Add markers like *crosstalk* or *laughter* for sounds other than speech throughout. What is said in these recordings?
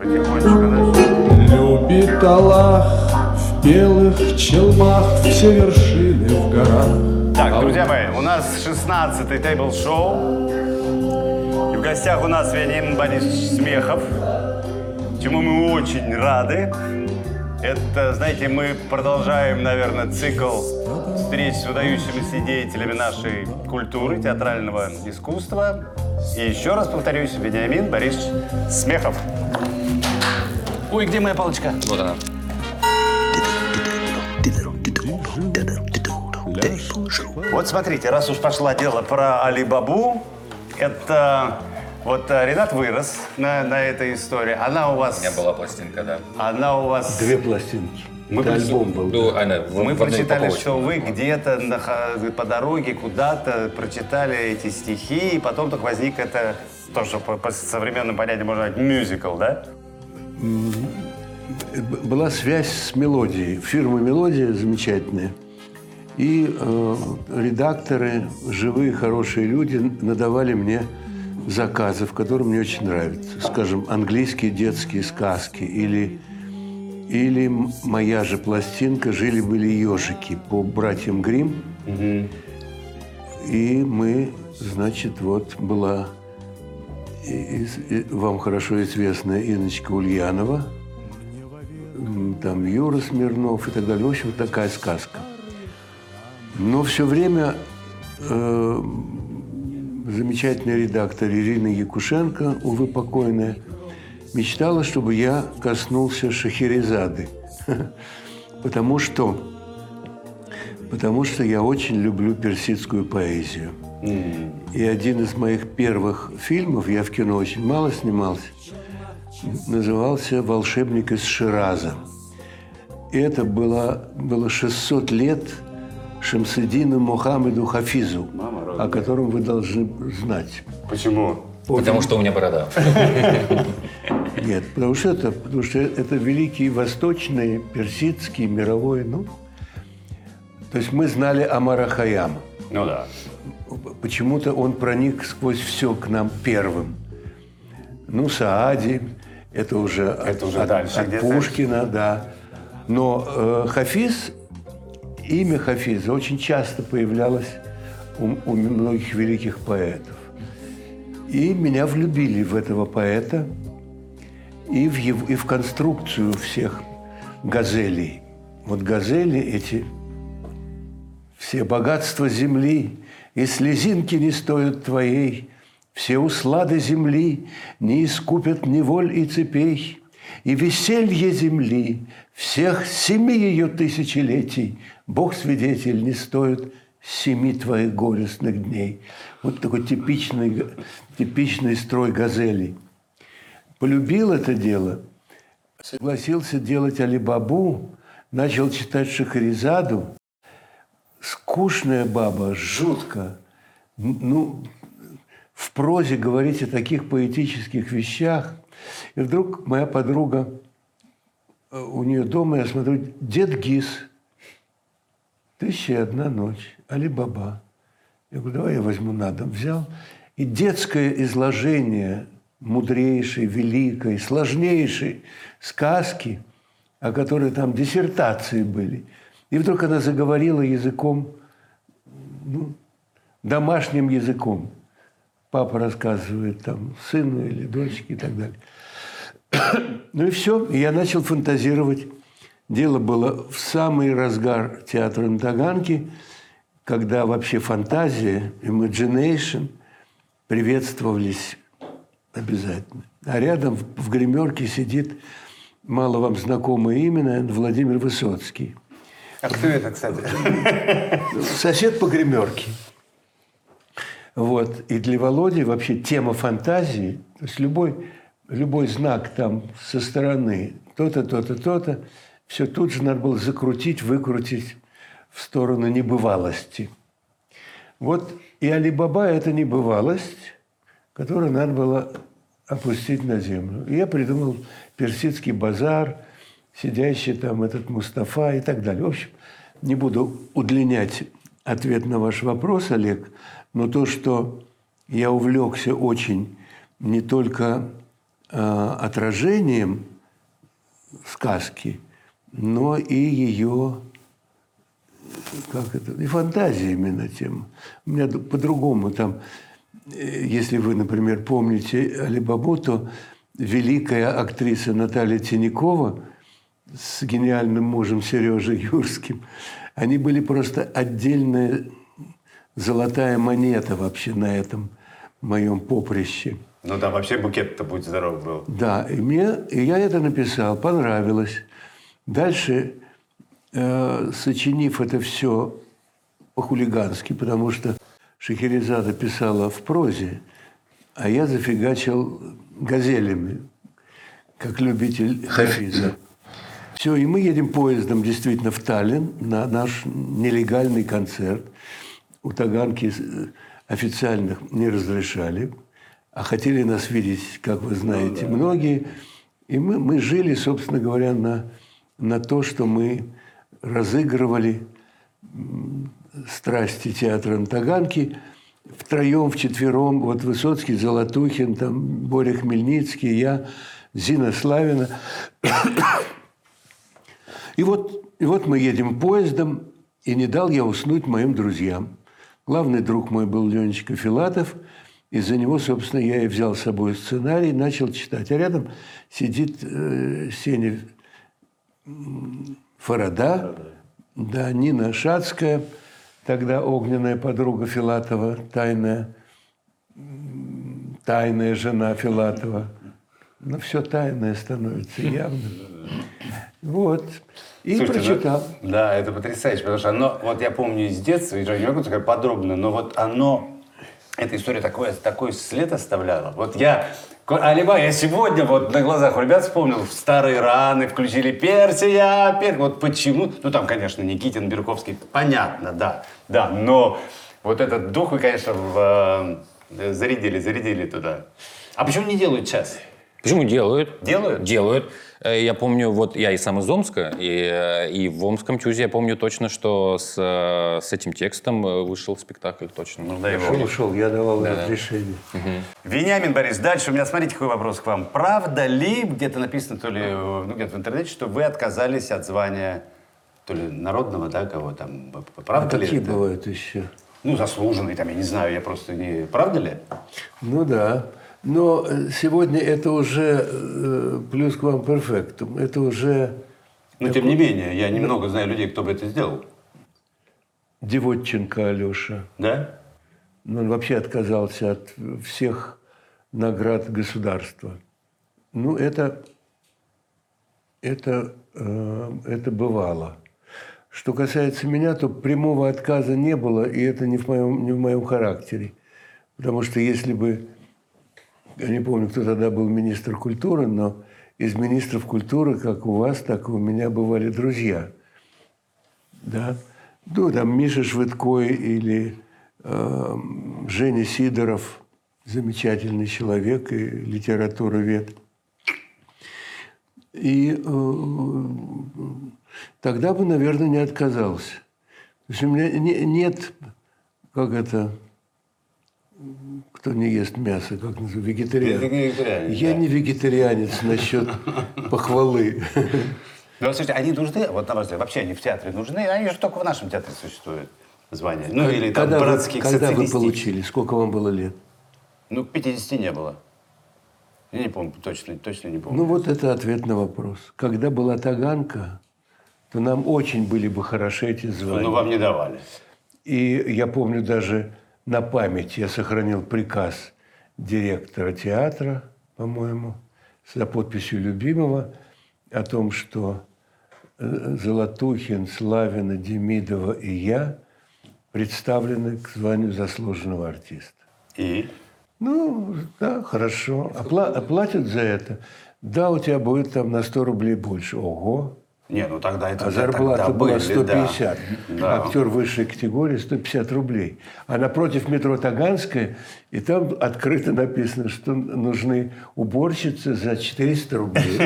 Любит Аллах в белых челмах все вершины в горах. Так, друзья мои, у нас 16-й тейбл-шоу. И в гостях у нас Вениамин Борисович Смехов, чему мы очень рады. Это, знаете, мы продолжаем, наверное, цикл встреч с выдающимися деятелями нашей культуры, театрального искусства. И еще раз повторюсь, Вениамин Борисович Смехов. Ой, где моя палочка? Вот она. Вот смотрите, раз уж пошло дело про Алибабу, это вот э, Ренат вырос на, на этой истории. Она у У вас... меня была пластинка, да. Она у вас... Две пластинки. Мы Это альбом был. Ну, она в- Мы в прочитали, что вы где-то на- по дороге куда-то прочитали эти стихи, и потом только возник это, то, что по, по современным понятиям можно назвать мюзикл, да? Была связь с мелодией. Фирма «Мелодия» замечательная. И э, редакторы, живые, хорошие люди, надавали мне заказы, в которых мне очень нравятся. Скажем, английские детские сказки или, или моя же пластинка «Жили-были ежики» по братьям Грим. И мы, значит, вот была вам хорошо известная Инночка Ульянова, там Юра Смирнов и так далее. В общем, такая сказка. Но все время э, замечательный редактор Ирина Якушенко, увы, покойная, мечтала, чтобы я коснулся Шахерезады. *laughs* Потому что, потому что я очень люблю персидскую поэзию. И один из моих первых фильмов, я в кино очень мало снимался, назывался «Волшебник из Шираза». И это было, было 600 лет Шамсудину Мухаммеду Хафизу, о котором вы должны знать. Почему? Потому что у меня борода. *laughs* Нет, потому что это, потому что это великий восточный, персидский, мировой, ну. То есть мы знали Амара Хаяма. Ну да. Почему-то он проник сквозь все к нам первым. Ну, Саади, это уже, Это от, уже от- дальше от. Пушкина, да. Но э, Хафиз, имя Хафиза очень часто появлялось у, у многих великих поэтов. И меня влюбили в этого поэта и в, его, и в конструкцию всех газелей. Вот газели эти все богатства земли и слезинки не стоят твоей, все услады земли не искупят неволь и цепей, и веселье земли всех семи ее тысячелетий Бог свидетель не стоит семи твоих горестных дней. Вот такой типичный, типичный строй газелей. Полюбил это дело, согласился делать Алибабу, начал читать Шахризаду, скучная баба, жутко. Ну, в прозе говорить о таких поэтических вещах. И вдруг моя подруга, э, у нее дома, я смотрю, дед Гис, «Тысяча и одна ночь», Али-Баба. Я говорю, давай я возьму на дом. Взял. И детское изложение мудрейшей, великой, сложнейшей сказки, о которой там диссертации были. И вдруг она заговорила языком, ну, домашним языком. Папа рассказывает там сыну или дочке и так далее. *coughs* Ну и все. Я начал фантазировать. Дело было в самый разгар театра на Таганке, когда вообще фантазия, imagination приветствовались обязательно. А рядом в, гримерке сидит мало вам знакомое имя, Владимир Высоцкий. А кто это, кстати? *laughs* Сосед по гримерке. Вот. И для Володи вообще тема фантазии, то есть любой, любой знак там со стороны, то-то, то-то, то-то, все тут же надо было закрутить, выкрутить в сторону небывалости. Вот и Алибаба – это небывалость, которую надо было опустить на землю. И я придумал персидский базар, сидящий там этот Мустафа и так далее. В общем, не буду удлинять ответ на ваш вопрос, Олег, но то, что я увлекся очень не только э, отражением сказки, но и ее как это, и фантазиями на тему. У меня по-другому там, э, если вы, например, помните Алибабу, то великая актриса Наталья Тинякова с гениальным мужем Сережей Юрским, они были просто отдельная золотая монета вообще на этом моем поприще. Ну там вообще букет-то, будь здоров, был. Да, и мне, и я это написал, понравилось. Дальше, э, сочинив это все по-хулигански, потому что Шахерезада писала в прозе, а я зафигачил газелями, как любитель хафиза. Все, и мы едем поездом действительно в Таллин на наш нелегальный концерт. У Таганки э, официальных не разрешали, а хотели нас видеть, как вы знаете, многие. И мы, мы жили, собственно говоря, на, на то, что мы разыгрывали страсти театра на Таганке втроем, вчетвером. Вот Высоцкий, Золотухин, там, Боря Хмельницкий, я, Зина Славина. И вот, и вот мы едем поездом, и не дал я уснуть моим друзьям. Главный друг мой был Ленечка Филатов. Из-за него, собственно, я и взял с собой сценарий, начал читать. А рядом сидит э, Сеня Фарада, да, Нина Шацкая, тогда огненная подруга Филатова, тайная, тайная жена Филатова. Но все тайное становится явным. Вот. И Слушайте, ну, прочитал. да, это потрясающе, потому что оно, вот я помню из детства, и не могу сказать подробно, но вот оно, эта история такой, такой след оставляла. Вот я, Алиба, я сегодня вот на глазах у ребят вспомнил, в старые раны включили Персия, пер... вот почему, ну там, конечно, Никитин, Берковский, понятно, да, да, но вот этот дух вы, конечно, в, э, зарядили, зарядили туда. А почему не делают сейчас? Почему делают? Делают? Делают. Э, Я помню, вот я и сам из Омска, и, э, и в Омском чузе я помню точно, что с, э, с этим текстом вышел спектакль точно. Ну, дай Шел, бог. шел, я давал разрешение. Вениамин Борис, дальше у меня, смотрите, какой вопрос к вам. Правда ли, где-то написано, то ли ну, где-то в интернете, что вы отказались от звания то ли народного, да, кого там, А правда ли какие это? бывают еще? Ну, заслуженный, там, я не знаю, я просто не... Правда ли? Ну да. Но э, сегодня это уже э, плюс к вам перфектум. Это уже Но, тем не менее, я немного знаю людей, кто бы это сделал. Девотченко Алеша. Да? Но он вообще отказался от всех наград государства. Ну, это, это, э, это бывало. Что касается меня, то прямого отказа не было, и это не в моем, не в моем характере. Потому что если бы, я не помню, кто тогда был министр культуры, но из министров культуры, как у вас, так и у меня бывали друзья. Да? Ну, там Миша Швыдкой или э, Женя Сидоров, замечательный человек и литературовед. И э, тогда бы, наверное, не отказался. То есть у меня не- нет, как это, кто не ест мясо, как называется, вегетариан. Вегетарианец, Я да. не вегетарианец насчет похвалы. Ну, вот, слушайте, они нужны, вот на ваш взгляд, вообще они в театре нужны, они же только в нашем театре существуют, звания. Ну, или там когда вы, братских, когда вы получили? Сколько вам было лет? Ну, 50 не было. Я не помню, точно, точно не помню. Ну вот это ответ на вопрос. Когда была Таганка, то нам очень были бы хороши эти звания. Ну, вам не давали. И я помню даже на память я сохранил приказ директора театра, по-моему, за подписью любимого о том, что э, Золотухин, Славина, Демидова и я представлены к званию заслуженного артиста. И? Ну, да, хорошо. Опла- оплатят за это. Да, у тебя будет там на 100 рублей больше. Ого. Не, ну тогда это А зарплата тогда была были, 150. Да. Да. Актер высшей категории 150 рублей. А напротив метро Таганская, и там открыто написано, что нужны уборщицы за 400 рублей.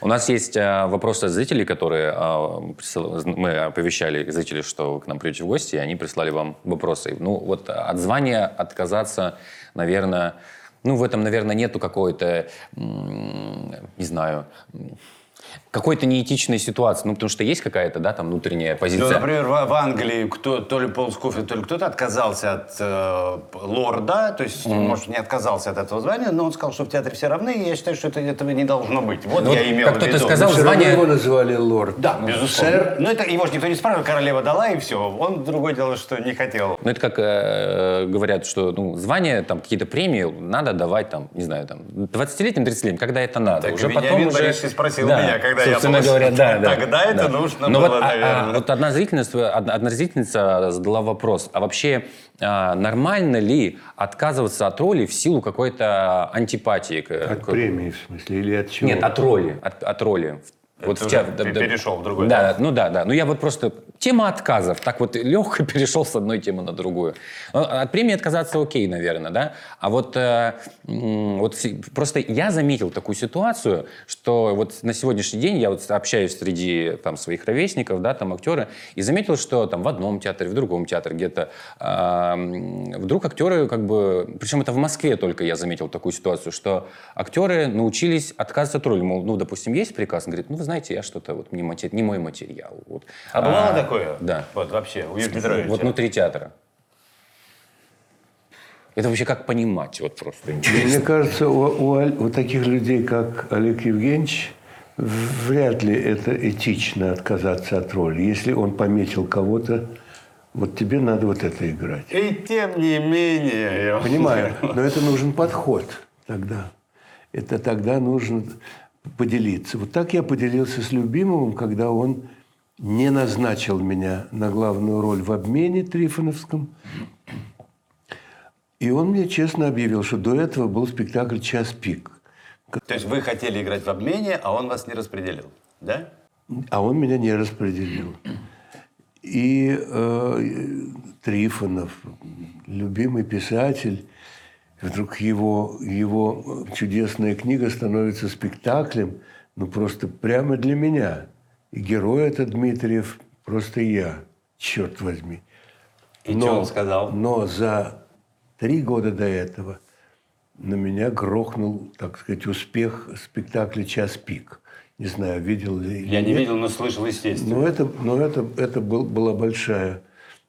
У нас есть а, вопросы от зрителей, которые присыл- мы оповещали зрителей, что вы к нам придете в гости, и они прислали вам вопросы. Ну вот от звания отказаться, наверное, Ну, в этом, наверное, нету какой-то, не знаю, какой-то неэтичной ситуации. Ну, потому что есть какая-то, да, там внутренняя Ну, позиция. например, в, в Англии кто, то ли Пол Скофилд, то ли кто-то отказался от э, лорда, то есть, может, не отказался от этого звания, но он сказал, что в театре все равны, и я считаю, что это, этого не должно быть. Вот Ну, я имел как в кто-то виду. сказал, Все равно звание- его называли лорд. Да, безусловно. Сэр. Но это его же никто не спрашивал, королева дала, и все. Он другое дело, что не хотел. Ну, это как э, говорят, что ну, звания, там, какие-то премии надо давать, там, не знаю, там, 20-летним, 30-летним, когда это надо. Так, уже Вениамин потом уже... Спросил меня, когда я собственно был. говоря, да, да. Тогда это да. нужно Но было, вот, а- а, наверное. вот одна зрительница, одна, зрительница задала вопрос, а вообще а, нормально ли отказываться от роли в силу какой-то антипатии? От к- премии, в смысле, или от чего? Нет, от роли. От, от роли. Вот Это в те- уже да- ты да- перешел в другой, Да, ну да, да. Ну я вот просто... Тема отказов. Так вот легко *laughs* перешел с одной темы на другую. Ну, От премии отказаться окей, наверное, да? А вот, э, вот просто я заметил такую ситуацию, что вот на сегодняшний день я вот общаюсь среди там, своих ровесников, да, там актеры, и заметил, что там в одном театре, в другом театре где-то м, вдруг актеры как бы... Причем это в Москве только я заметил такую ситуацию, что актеры научились отказываться от роли. Мол, ну, допустим, есть приказ, он говорит, ну, вы знаете, я что-то, вот, не, мате- не мой материал. Вот. А бывало такое? Да. Вот вообще, у Юрия Петровича? Вот внутри театра. Это вообще как понимать? Вот просто интересно. Мне кажется, у, у у таких людей, как Олег Евгеньевич, вряд ли это этично отказаться от роли. Если он пометил кого-то, вот тебе надо вот это играть. И тем не менее... я- Понимаю, но это нужен подход тогда. Это тогда нужно поделиться. Вот так я поделился с Любимовым, когда он не назначил меня на главную роль в обмене Трифоновском. И он мне честно объявил, что до этого был спектакль «Час пик». То есть вы хотели играть в обмене, а он вас не распределил, да? А он меня не распределил. И э, Трифонов, любимый писатель, вдруг его, его чудесная книга становится спектаклем, ну просто прямо для меня. И герой это Дмитриев просто я, черт возьми. И что он сказал? Но за три года до этого на меня грохнул, так сказать, успех спектакля «Час пик». Не знаю, видел ли Я не нет. видел, но слышал, естественно. Но это, но это, это был, была большая,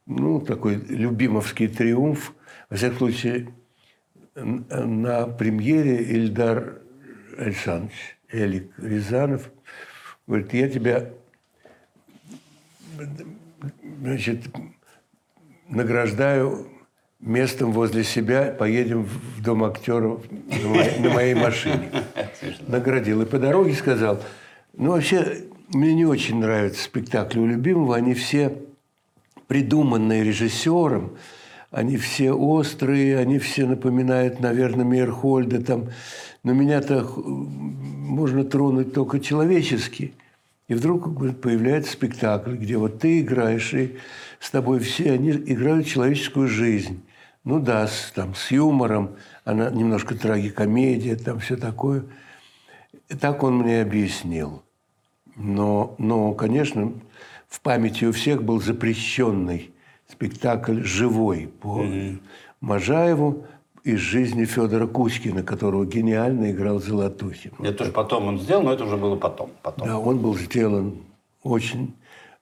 ну, такой любимовский триумф. Во всяком случае, на премьере Ильдар Александрович, Элик Рязанов, говорит, я тебя, значит, награждаю местом возле себя, поедем в дом актеров на моей, на моей машине. Наградил. И по дороге сказал, ну, вообще, мне не очень нравятся спектакли у любимого, они все придуманные режиссером, они все острые, они все напоминают, наверное, Мейерхольда там. Но меня-то х- можно тронуть только человечески. И вдруг появляется спектакль, где вот ты играешь, и с тобой все, они играют человеческую жизнь. Ну да, с, там, с юмором, она немножко трагикомедия, там все такое. И так он мне объяснил. Но, но, конечно, в памяти у всех был запрещенный спектакль «Живой» по Можаеву из жизни Федора Кузькина, которого гениально играл Золотухин. Это тоже потом он сделал, но это уже было потом. потом. Да, он был сделан очень...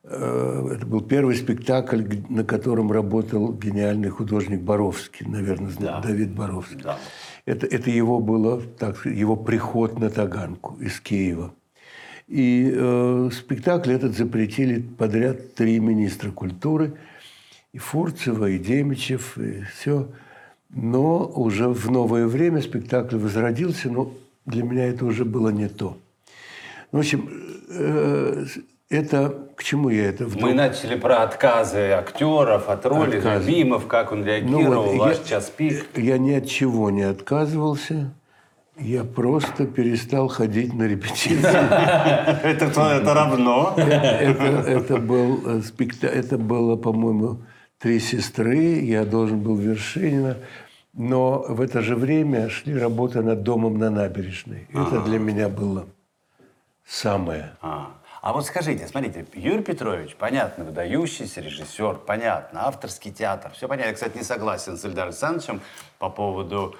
э, Это был первый спектакль, на котором работал гениальный художник Боровский, наверное, Да. Давид Боровский. Да. Это, это его было, так его приход на Таганку из Киева. И э, спектакль этот запретили подряд три министра культуры. И Фурцева, и Демичев, и все. Но уже в новое время спектакль возродился, но для меня это уже было не то. В общем, э, это... К чему я это? Мы начали про отказы актеров от роли, Отказы. Любимов, как он Ну реагировал, вот, ваш я- час пик. Я ни от чего не отказывался. Я просто перестал ходить на репетиции. Это, то- это равно. Это, был э, спекта- это было, по-моему, «Три сестры», я должен был Вершинина. Но в это же время шли работы над домом на набережной. Это для меня было самое. А. А вот скажите, смотрите, Юрий Петрович, понятно, выдающийся режиссер, понятно, авторский театр, все понятно. Я, кстати, не согласен с Ильдаром Александровичем по поводу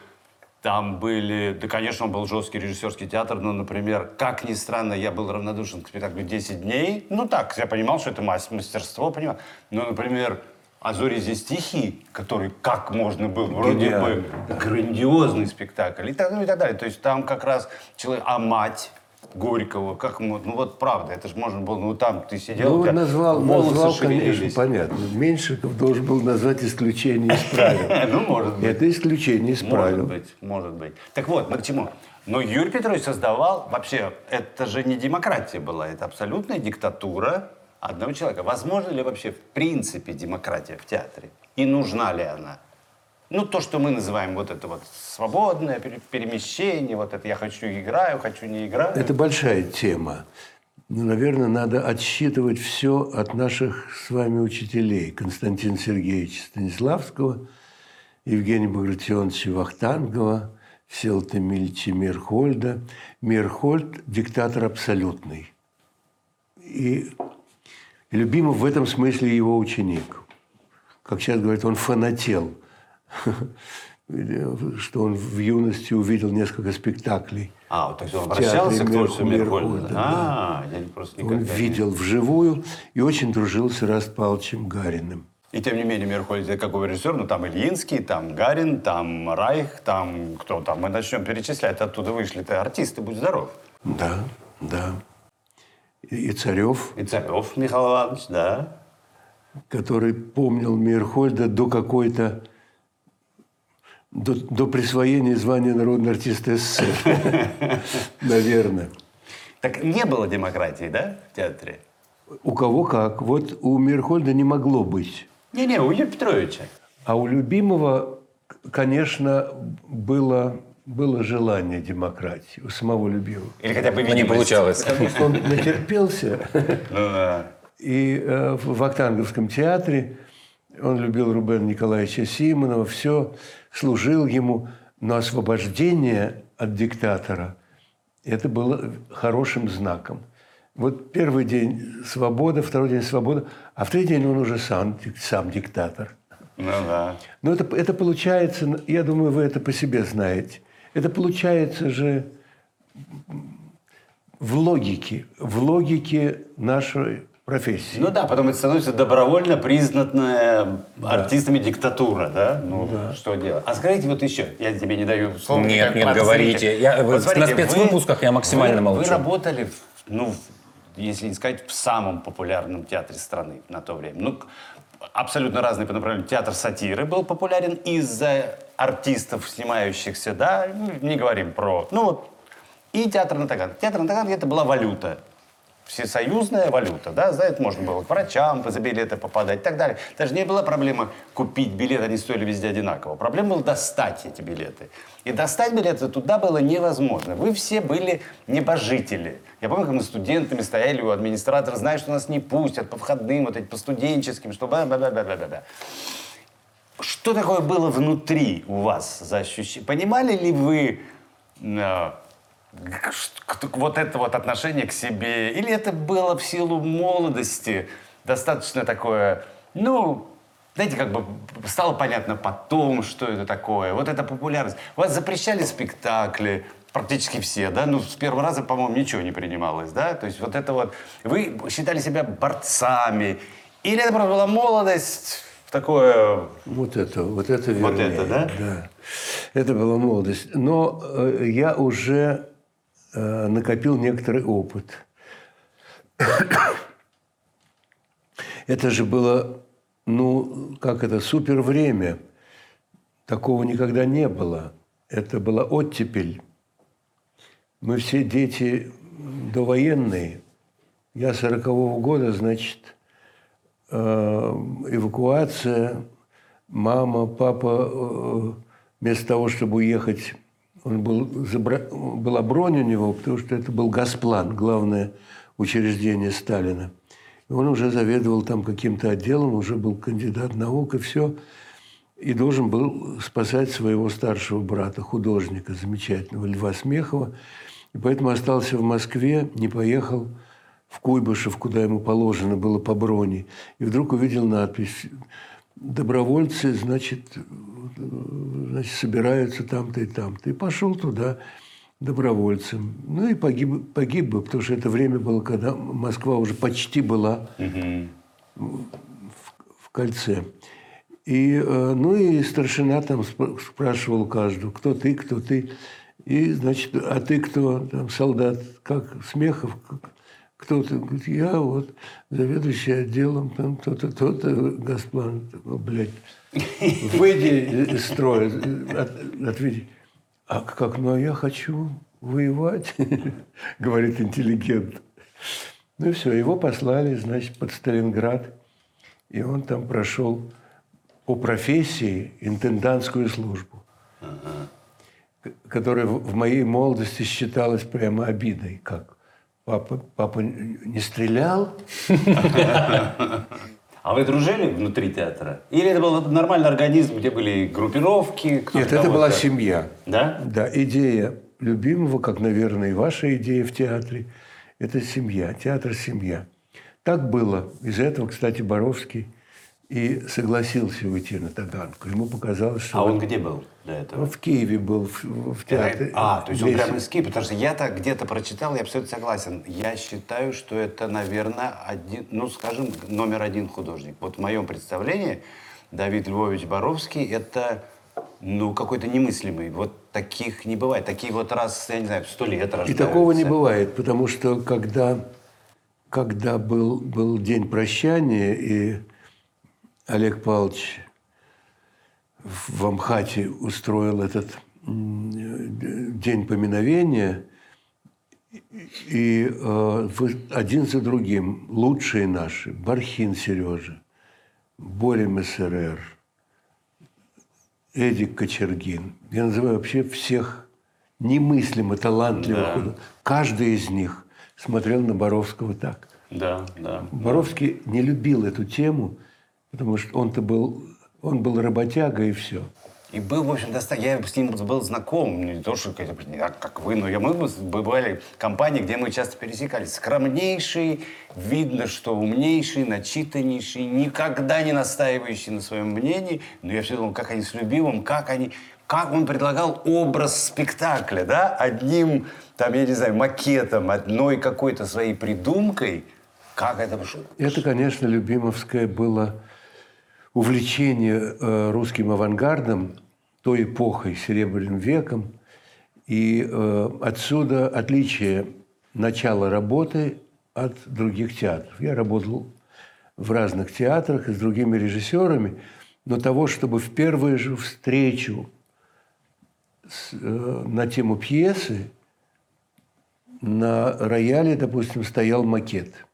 Там были, да, конечно, он был жесткий режиссерский театр, но, например, как ни странно, я был равнодушен к спектаклю «10 дней». Ну так, я понимал, что это мас- мастерство, понимал. Но, например, «А зори здесь тихие», который как можно был, вроде Гениально, бы грандиозный спектакль и так, ну, и так далее. То есть там как раз человек, а мать Горького, как ну вот правда, это же можно было, ну там ты сидел, Ну, у тебя назвал, волосы назвал шевелились. конечно, понятно. Меньшиков должен был назвать исключение из правил. *laughs* Ну, может быть. Это исключение из Может правил. быть, может быть. Так вот, мы к чему? Но Юрий Петрович создавал, вообще, это же не демократия была, это абсолютная диктатура одного человека. Возможно ли вообще в принципе демократия в театре? И нужна ли она? Ну, то, что мы называем вот это вот свободное пере- перемещение, вот это я хочу играю, хочу не играю. Это большая тема. Ну, наверное, надо отсчитывать все от наших с вами учителей. Константина Сергеевича Станиславского, Евгения Багратионовича Вахтангова, Селта Эмильевича Мирхольда. Мирхольд – диктатор абсолютный. И Любимов в этом смысле его ученик. Как сейчас говорят, он фанател. *laughs* Что он в юности увидел несколько спектаклей. А, то есть он обращался к творчеству Мерхольда, Мерхольда? да. А, я просто Он никогда видел вживую и очень дружил с Ираст Павловичем Гариным. И тем не менее, Мерхольд, это какой режиссер, ну там Ильинский, там Гарин, там Райх, там кто там, мы начнем перечислять, оттуда вышли-то артисты, будь здоров. Да, да. И, Царев, И Царев Михаил Иванович, да. который помнил Мирхольда до какой-то до, до присвоения звания народный артист СССР. *laughs* Наверное. Так не было демократии, да, в театре? У кого как. Вот у Мирхольда не могло быть. Не-не, у Юрия Петровича. А у любимого, конечно, было, было желание демократии. У самого любимого. Или хотя бы не получалось. Потому что он натерпелся. *laughs* Ну. И э, в Вахтанговском театре он любил Рубена Николаевича Симонова, все, служил ему. Но освобождение от диктатора – это было хорошим знаком. Вот первый день свобода, второй день свобода, а в третий день он уже сам, сам диктатор. Ну да. Но это, это получается, я думаю, вы это по себе знаете, это получается же в логике, в логике нашей профессии. Ну да, потом это становится добровольно признанная артистами диктатура, да? Ну, что делать? А скажите вот еще, я тебе не даю слова. Нет, нет, говорите. Я- Вот на смотрите, спецвыпусках я максимально вы- молчу. Вы работали, в, ну, если не сказать, в самом популярном театре страны на то время. Ну, абсолютно разный по направлению. Театр сатиры был популярен из-за артистов, снимающихся, да, ну, не говорим про... Ну вот, и театр на Таганке. Театр на Таганке это была валюта всесоюзная валюта, да, за это можно было к врачам за билеты попадать и так далее. Даже не была проблема купить билеты, они стоили везде одинаково. Проблема была достать эти билеты. И достать билеты туда было невозможно. Вы все были небожители. Я помню, как мы студентами стояли у администратора, зная, что нас не пустят по входным, вот эти по студенческим, что бла-бла-бла-бла-бла. Что такое было внутри у вас за ощущение? Понимали ли вы э, вот это вот отношение к себе? Или это было в силу молодости достаточно такое, ну, знаете, как бы стало понятно потом, что это такое. Вот эта популярность. Вас запрещали спектакли, практически все, да? Ну, с первого раза, по-моему, ничего не принималось, да? То есть вот это вот... Вы считали себя борцами? Или это просто была молодость, такое... Вот это, вот это Вот вернее. это, да? Да. Это была молодость. Но э, я уже накопил некоторый опыт. Это же было, ну, как это, супер время. Такого никогда не было. Это была оттепель. Мы все дети довоенные. Я сорокового года, значит, э, эвакуация, мама, папа, э, вместо того, чтобы уехать, он был, была бронь у него, потому что это был Газплан, главное учреждение Сталина. И он уже заведовал там каким-то отделом, уже был кандидат наук и все. И должен был спасать своего старшего брата, художника замечательного, Льва Смехова. И поэтому остался в Москве, не поехал в Куйбышев, куда ему положено было по броне. И вдруг увидел надпись добровольцы, значит, значит, собираются там-то и там-то. И пошел туда добровольцем. Ну и погиб, погиб бы, потому что это время было, когда Москва уже почти была в, в кольце. И, э, ну и старшина там спр- спрашивал каждого, кто ты, кто ты. И, значит, а ты кто, там, солдат, как Смехов, как- кто ты? Говорит, я вот заведующий отделом, там, то-то, то-то, Госплан. Ну, блядь, выйди из строя, от-. А как, ну, а я хочу воевать, *laughs* говорит интеллигент. Ну и все, его послали, значит, под Сталинград. И он там прошел по профессии интендантскую службу, к- которая в моей молодости считалась прямо обидой. Как? Папа, папа не стрелял? А вы дружили внутри театра? Или это был нормальный организм, где были группировки? Нет, это была семья. Да? Да, идея любимого, как, наверное, и ваша идея в театре, это семья, театр – семья. Так было. Из-за этого, кстати, Боровский и согласился уйти на Таганку. Ему показалось, что А он где был до этого? в Киеве был, в, в театре. А, то есть он прямо из Киева, потому что я-то где-то прочитал, я абсолютно согласен. Я считаю, что это, наверное, один, ну, скажем, номер один художник. Вот в моем представлении Давид Львович Боровский – это, ну, какой-то немыслимый. Вот таких не бывает. Такие вот раз, я не знаю, сто лет И рождаются. такого не бывает, потому что когда, когда был, был день прощания, и Олег Павлович в Амхате устроил этот день поминовения, и э, один за другим лучшие наши, Бархин Сережа, Боря МСРР, Эдик Кочергин. Я называю вообще всех немыслимо талантливых. Да. Каждый из них смотрел на Боровского так. Да, да. Боровский не любил эту тему, потому что он-то был, он был работяга и все. И был, в общем, достаточно... Я с ним был знаком, не то, что как, как вы, но я, мы бывали в компании, где мы часто пересекались. Скромнейший, видно, что умнейший, начитаннейший, никогда не настаивающий на своем мнении. Но я все думал, как они с любимым, как они... Как он предлагал образ спектакля, да, одним, там, я не знаю, макетом, одной какой-то своей придумкой. Как это... Это, конечно, Любимовское было увлечение э, русским авангардом, той эпохой, Серебряным веком. И э, отсюда отличие начала работы от других театров. Я работал в разных театрах и с другими режиссерами, но того, чтобы в первую же встречу с, э, на тему пьесы на рояле, допустим, стоял макет –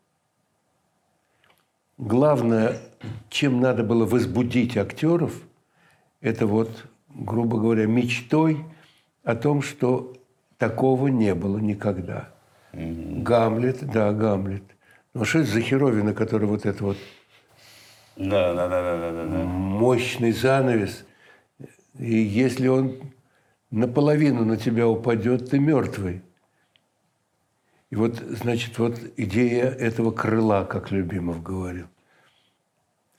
Главное, чем надо было возбудить актеров, это вот, грубо говоря, мечтой о том, что такого не было никогда. Гамлет, да, Гамлет. Ну что это за херовина, который вот это вот да, да, да, да, да, да. мощный занавес. И если он наполовину на тебя упадет, ты мертвый. И вот, значит, вот идея этого крыла, как Любимов говорил.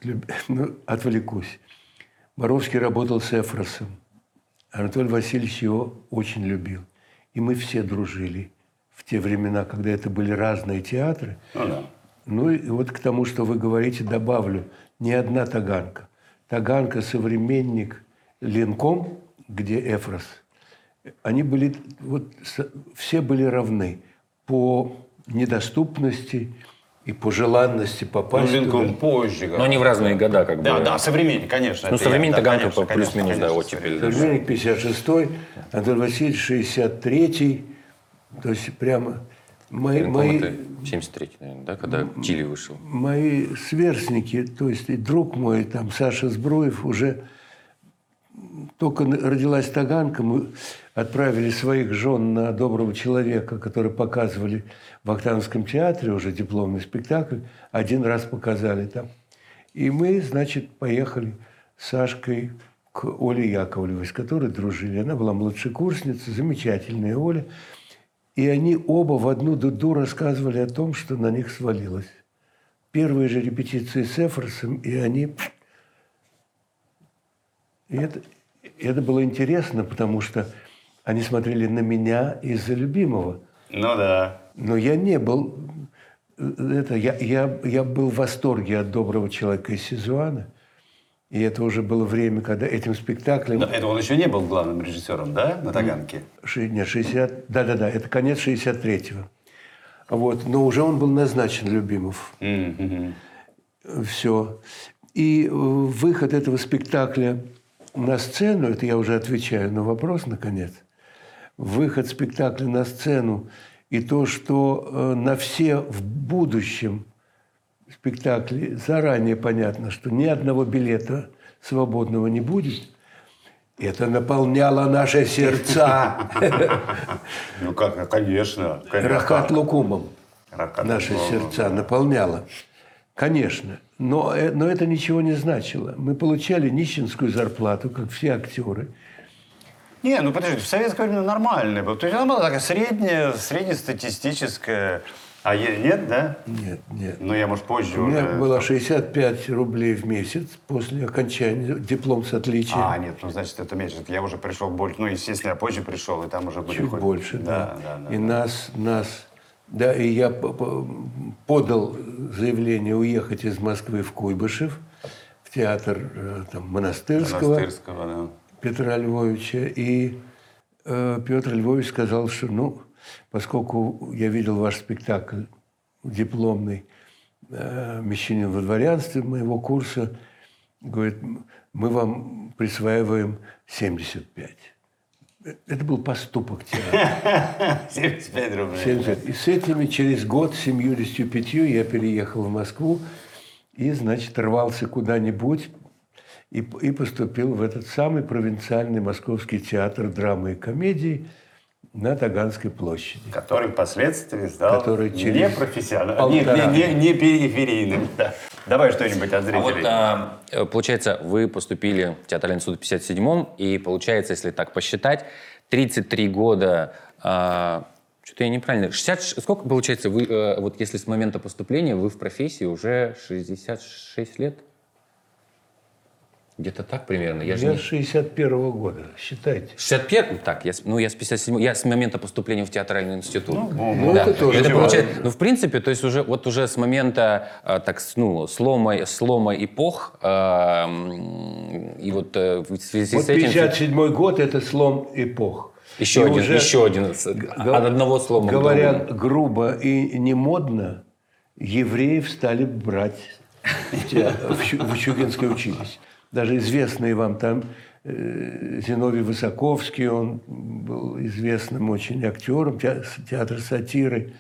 *laughs* Ну, отвлекусь. Боровский работал с Эфросом. Анатолий Васильевич его очень любил. И мы все дружили в те времена, когда это были разные театры. Ну да. Ну и вот к тому, что вы говорите, добавлю. Не одна Таганка. Таганка – современник Ленком, где Эфрос. Они были, вот все были равны по недоступности и по желанности Ну, попасть Линкольн туда. позже. Но не в разные года, как бы. Да, да, современник, конечно. Ну, современник да, по- плюс-минус, да, конечно, оттепель. Современник 56-й, Анатолий Васильевич 63-й. То есть прямо мои, Линком мои, это 73 наверное, да, когда Чили вышел. мои сверстники, то есть и друг мой, там Саша Сбруев, уже только родилась Таганка, мы отправили своих жен на «Доброго человека», который показывали в Октановском театре, уже дипломный спектакль, один раз показали там. И мы, значит, поехали с Сашкой к Оле Яковлевой, с которой дружили. Она была младшей курсницей, замечательная Оля. И они оба в одну дуду рассказывали о том, что на них свалилось. Первые же репетиции с Эфросом, и они И это, это было интересно, потому что они смотрели на меня из-за любимого. Ну да. Но я не был... Это, я, я, я был в восторге от доброго человека из Сизуана. И это уже было время, когда этим спектаклем... Но это он еще не был главным режиссером, да, на Таганке? Ши- Нет, 60... Да-да-да, это конец 63-го. Вот, но уже он был назначен Любимов. Мгм. Все. И э, выход этого спектакля на сцену, это я уже отвечаю на вопрос, наконец, выход спектакля на сцену и то, что э, на все в будущем спектакле заранее понятно, что ни одного билета свободного не будет, это наполняло наши сердца Ну как, ну, конечно. конечно. рахат лукумом. Рахат Наши лукумом, сердца да. наполняло. Конечно. Но, э, но это ничего не значило. Мы получали нищенскую зарплату, как все актеры. Не, ну подожди, в советское время нормальное было. То есть она была такая средняя, среднестатистическая. А е- нет, да? Нет, нет. Ну я, может, позже У меня уже... было 65 рублей в месяц после окончания диплом с отличием. А, нет, ну значит, это меньше. Я уже пришел больше. Ну, естественно, я позже пришел, и там уже были... Чуть хоть- больше, да. Да, да, да. и нас, нас, да, и я по- по- подал заявление уехать из Москвы в Куйбышев, в театр э, там, Монастырского. Монастырского, да. Петра Львовича. И э, Петр Львович сказал, что, ну, поскольку я видел ваш спектакль дипломный э, «Мещанин во дворянстве» моего курса, говорит, мы вам присваиваем 75. Это был поступок театра. *laughs* 75 рублей. 75. И с этими через год, с 75 я переехал в Москву и, значит, рвался куда-нибудь и, и поступил в этот самый провинциальный московский театр драмы и комедии на Таганской площади. Который впоследствии стал Который не через профессиональным, не, полтора. не, не, не периферийным. Да. Давай что-нибудь от А зрителей. вот, а, э, получается, вы поступили в театральный институт в 57-м, и получается, если так посчитать, 33 года... а, что-то я неправильно... 60, ш- сколько получается, вы, э, вот если с момента поступления вы в профессии уже 66 лет? Где-то так примерно. Я же Я не... с 61 года, считайте. 61 так, я, с- ну я с 57 я с момента поступления в театральный институт. ну, это тоже это получается, ну в принципе, то есть уже вот уже с момента э, так ну слома слома эпох э, и вот э, в связи Вот с этим 57 год – это слом эпох. еще И один уже еще один Го- от одного слома. к Говоря другому. грубо и не модно, евреев стали брать в, Щугинское училище. Даже известный вам там э, Зиновий Высоковский, он был известным очень актером те- театра сатиры,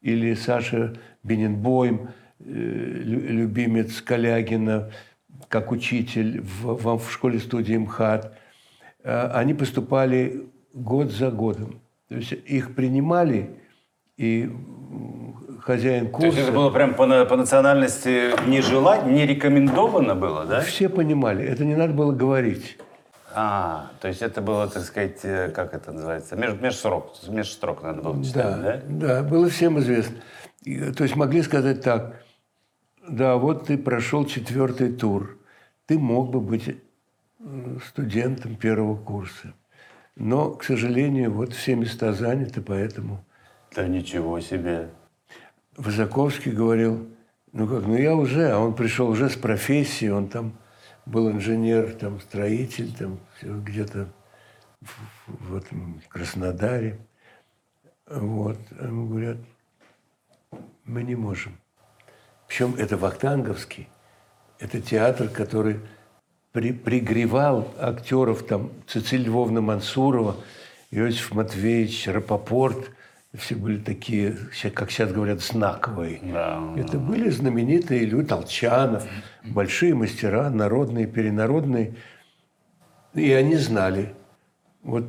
или Саша Бененбойм, э, лю- любимец Калягина, как учитель в, в, школе-студии МХАТ. Э, Они поступали год за годом. То есть их принимали, и хозяин То есть курса... это было прям по, по национальности не желать, не рекомендовано было, да? Все понимали, это не надо было говорить. А, то есть это было, так сказать, э, как это называется, меж, межсрок, межстрок надо было читать, да? Да, да, было всем известно. И, то есть могли сказать так, да, вот ты прошел четвертый тур, ты мог бы быть э, студентом первого курса. Но, к сожалению, вот все места заняты, поэтому Да ничего себе. Высоковский говорил, ну как, ну я уже, а он пришел уже с профессией, он там был инженер, там строитель, там где-то в этом Краснодаре. Вот. А Ему говорят, мы не можем. Причем это Вахтанговский, это театр, который при- пригревал актеров, там, Цициль Львовна Мансурова, Иосиф Матвеевич, Рапопорт. Все были такие, как сейчас говорят, знаковые. Да. Это были знаменитые люди, Толчанов, большие мастера, народные, перенародные. И они знали, вот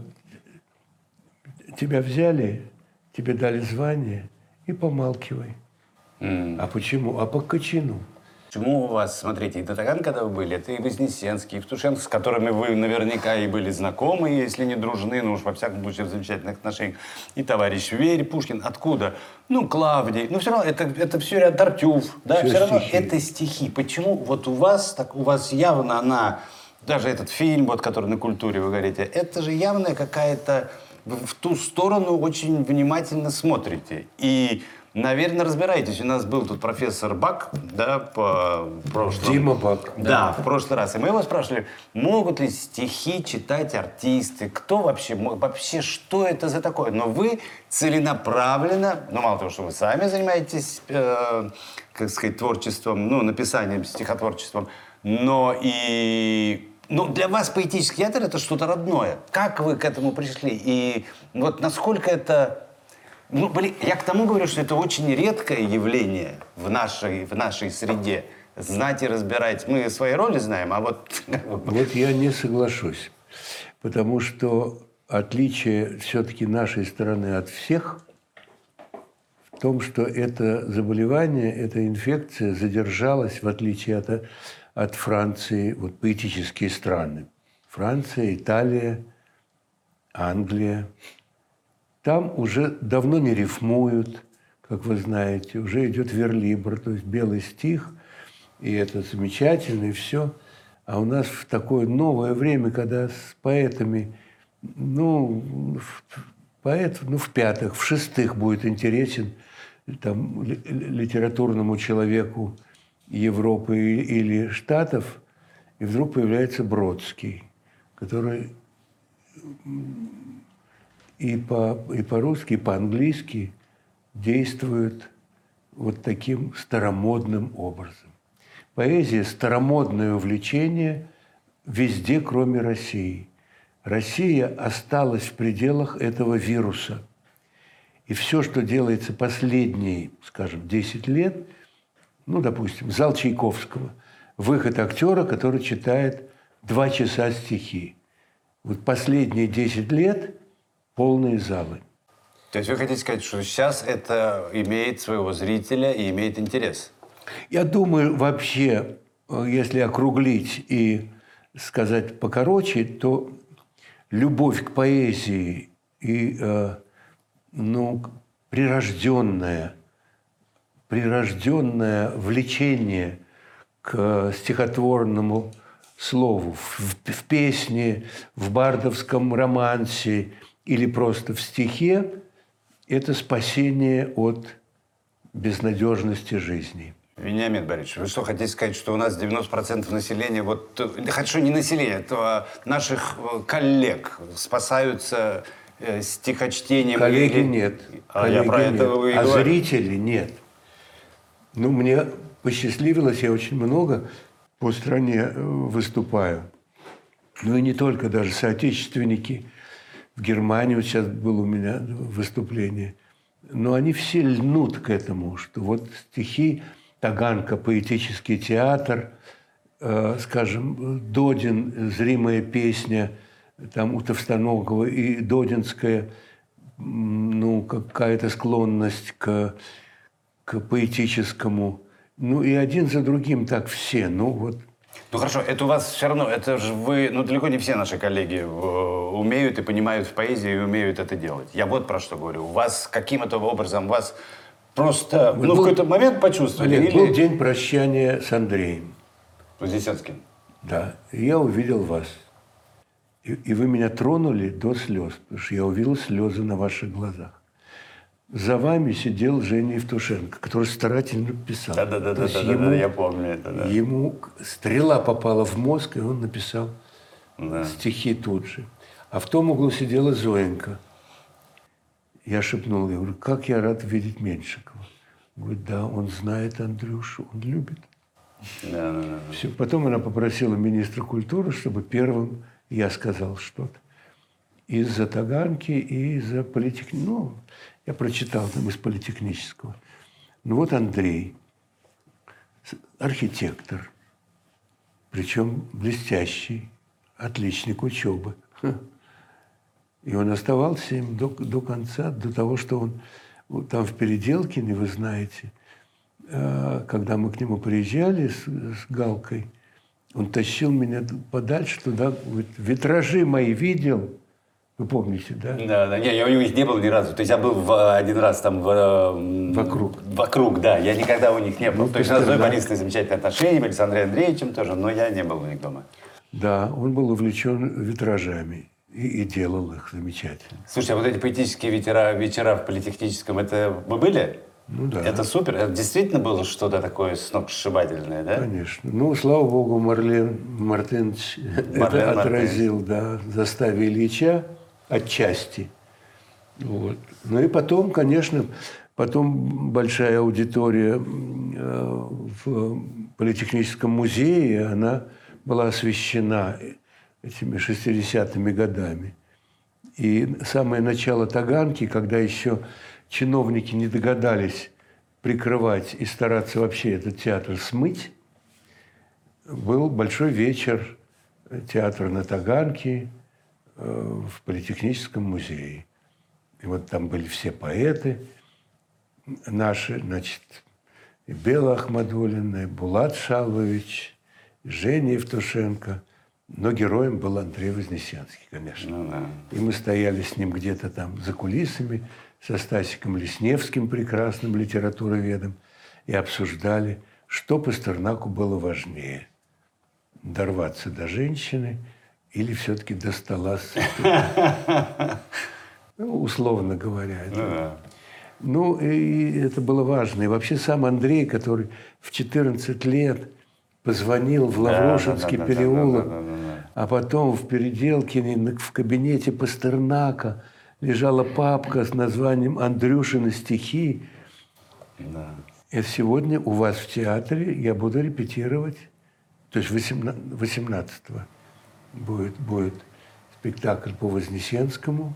тебя взяли, тебе дали звание, и помалкивай. А почему? А по кочану. Почему у вас, смотрите, и Татаган, когда вы были, это и Вознесенский, и Евтушенко, с которыми вы наверняка и были знакомы, если не дружны, ну уж во всяком случае в замечательных отношениях, и товарищ Верь, Пушкин. Откуда? Ну, Клавдий. Ну, все равно, это, это все ряд Тартюф, да, Всё все равно стихи. это стихи. Почему вот у вас, так у вас явно она даже этот фильм, вот, который на культуре вы говорите, это же явная какая-то... В ту сторону очень внимательно смотрите. И, наверное, разбираетесь. У нас был тут профессор Бак, да, по прошлому. Дима Бак. Да, в прошлый раз. И мы его спрашивали, могут ли стихи читать артисты? Кто вообще? Вообще, что это за такое? Но вы целенаправленно, ну, мало того, что вы сами занимаетесь, э, как сказать, творчеством, ну, написанием, стихотворчеством, но и... Ну, для вас поэтический театр – это что-то родное. Как вы к этому пришли? И вот насколько это ну, блин, я к тому говорю, что это очень редкое явление в нашей, в нашей среде. Знать и разбирать. Мы свои роли знаем, а вот... *laughs* Вот я не соглашусь. Потому что отличие все-таки нашей страны от всех в том, что это заболевание, эта инфекция задержалась, в отличие от, от Франции, вот поэтические страны. Франция, Италия, Англия. Там уже давно не рифмуют, как вы знаете, уже идет верлибр, то есть белый стих, и это замечательно, и все. А у нас в такое новое время, когда с поэтами, ну, поэт, ну, в пятых, в шестых будет интересен там, ли- литературному человеку Европы или Штатов, и вдруг появляется Бродский, который и, по, и по-русски, и по-английски действует вот таким старомодным образом. Поэзия – старомодное увлечение везде, кроме России. Россия осталась в пределах этого вируса. И все, что делается последние, скажем, 10 лет, ну, допустим, зал Чайковского, выход актера, который читает два часа стихи. Вот последние 10 лет полные залы. То есть вы хотите сказать, что сейчас это имеет своего зрителя и имеет интерес? Я думаю, вообще, э, если округлить и сказать покороче, то любовь к поэзии и э, ну, прирожденное, прирожденное влечение к стихотворному слову в, в песне, в бардовском романсе или просто в стихе – это спасение от безнадежности жизни. Вениамин Борисович, вы что, хотите сказать, что у нас 90% населения, вот, э, хорошо, не населения, то наших э, коллег спасаются э, стихочтением? Коллеги или- нет. А я Коллеги про нет. это и А говорю. зрители нет. Ну, мне посчастливилось, я очень много по стране э, выступаю. Ну и не только, даже соотечественники. В Германии вот сейчас было у меня выступление. Но они все льнут к этому, что вот стихи Таганка, поэтический театр, э, скажем, Додин, зримая песня, там у Товстоногова и Додинская, ну, какая-то склонность к, к поэтическому. Ну, и один за другим так все. Ну, вот Ну хорошо, это у вас все равно, это же вы, ну далеко не все наши коллеги э, умеют и понимают в поэзии и умеют это делать. Я вот про что говорю. У вас каким-то образом, вас просто, ну в был- какой-то момент почувствовали Олег, или... был день прощания с Андреем. Вознесенским. Да, и я увидел вас. И, и вы меня тронули до слез, потому что я увидел слезы на ваших глазах. За вами сидел Женя Евтушенко, который старательно писал. То есть Да-да-да, ему- я помню это, да. Ему стрела попала в мозг, и он написал Да. стихи тут же. А в том углу сидела Зоенька. Я шепнул, я говорю, как я рад видеть Меньшикова. Говорит, да, он знает Андрюшу, он любит. Да, да, да. Все. Потом она попросила министра культуры, чтобы первым я сказал что-то. Из-за Таганки и из-за политик... Ну, я прочитал там из политехнического. Ну вот Андрей, архитектор, причем блестящий, отличник учебы. И он оставался им до, до конца, до того, что он там в Переделкине, вы знаете, э, когда мы к нему приезжали с, с Галкой, он тащил меня подальше туда, говорит, витражи мои видел, вы помните, да? Да, да, не, я у него не был ни разу. То есть я был в, один раз там в, м, Вокруг. Вокруг, да. Я никогда у них не был. Ну, То есть у нас с Зоей. Борисовной замечательные отношения были, с Андреем Андреевичем тоже, но я не был у них дома. Да, он был увлечен витражами и, и делал их замечательно. Слушайте, а вот эти поэтические вечера, вечера в политехническом, это вы были? Ну да. Это супер. Это действительно было что-то такое сногсшибательное, да? Конечно. Ну, слава богу, Марлен Мартынович Марлен это отразил, да, в заставе Ильича отчасти. Вот. Ну и потом, конечно, потом большая аудитория э, в Политехническом музее, она была освещена этими 60-ми годами. И самое начало Таганки, когда еще чиновники не догадались прикрывать и стараться вообще этот театр смыть, был большой вечер театра на Таганке в Политехническом музее. И вот там были все поэты наши, значит, и Бела Ахмадулина, и Булат Шалвович, и Женя Евтушенко. Но героем был Андрей Вознесенский, конечно. Ну да. И мы стояли с ним где-то там за кулисами, со Стасиком Лесневским, прекрасным литературоведом, и обсуждали, что Пастернаку было важнее – дорваться до женщины или все-таки до стола. *laughs* Ну, условно говоря. это. Ну да. Ну, и это было важно. И вообще сам Андрей, который в 14 лет позвонил в Лаврошинский да, да, да, переулок, да, да, да, да. а потом в Переделкине в кабинете Пастернака лежала папка с названием «Андрюшины стихи». Да. И сегодня у вас в театре я буду репетировать, то есть 18 будет, будет спектакль по Вознесенскому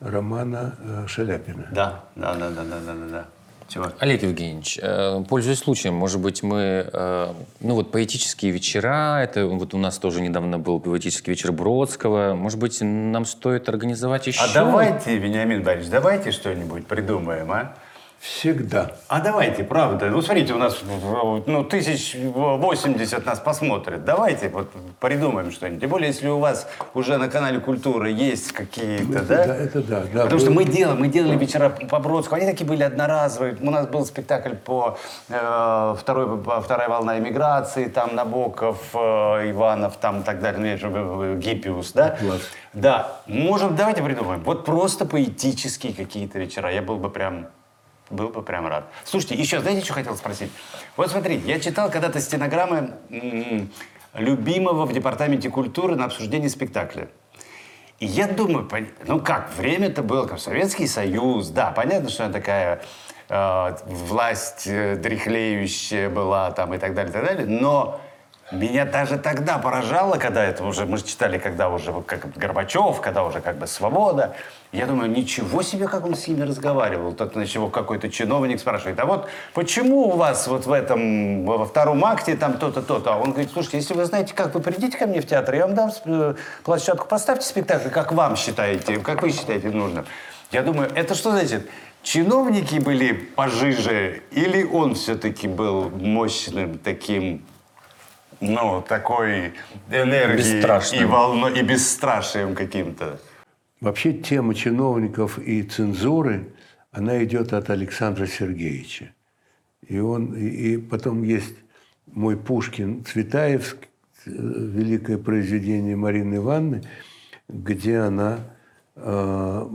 романа э, Шаляпина. Да, да, да, да, да, да, да, да. Чего? Олег Евгеньевич, э, пользуясь случаем, может быть, мы, э, ну вот поэтические вечера, это вот у нас тоже недавно был поэтический вечер Бродского, может быть, нам стоит организовать еще? А давайте, Вениамин Борисович, давайте что-нибудь придумаем, а? Всегда. А давайте, правда. Ну, смотрите, у нас ну, тысяч восемьдесят нас посмотрят. Давайте вот придумаем что-нибудь. Тем более, если у вас уже на канале Культура есть какие-то, Это да? да, это да. да. Потому что мы делали, мы делали вечера по Бродскому. Они такие были одноразовые. У нас был спектакль по э, второй, вторая волна эмиграции, там Набоков, э, Иванов, там и так далее, ну, э, Гиппиус, да? Класс. Да. Можем, давайте придумаем. Вот просто поэтические какие-то вечера. Я был бы прям был бы прям рад. Слушайте, еще, знаете, что хотел спросить? Вот смотрите, я читал когда-то стенограммы любимого в департаменте культуры на обсуждение спектакля. И я думаю, ну как, время-то было, как Советский Союз, да, понятно, что она такая э, власть э, дряхлеющая была там и так далее, и так далее, но меня даже тогда поражало, когда это уже, мы читали, когда уже как Горбачев, когда уже как бы свобода. Я думаю, ничего себе, как он с ними разговаривал. Тут на чего какой-то чиновник спрашивает, а вот почему у вас вот в этом, во втором акте там то-то, то-то? А он говорит, слушайте, если вы знаете, как вы придите ко мне в театр, я вам дам э, площадку, поставьте спектакль, как вам считаете, как вы считаете нужным. Я думаю, это что значит? Чиновники были пожиже или он все-таки был мощным таким ну, такой энергией и волной, и бесстрашием каким-то. Вообще тема чиновников и цензуры, она идет от Александра Сергеевича. И, он, и, и потом есть мой Пушкин Цветаев, э, великое произведение Марины Ивановны, где она э,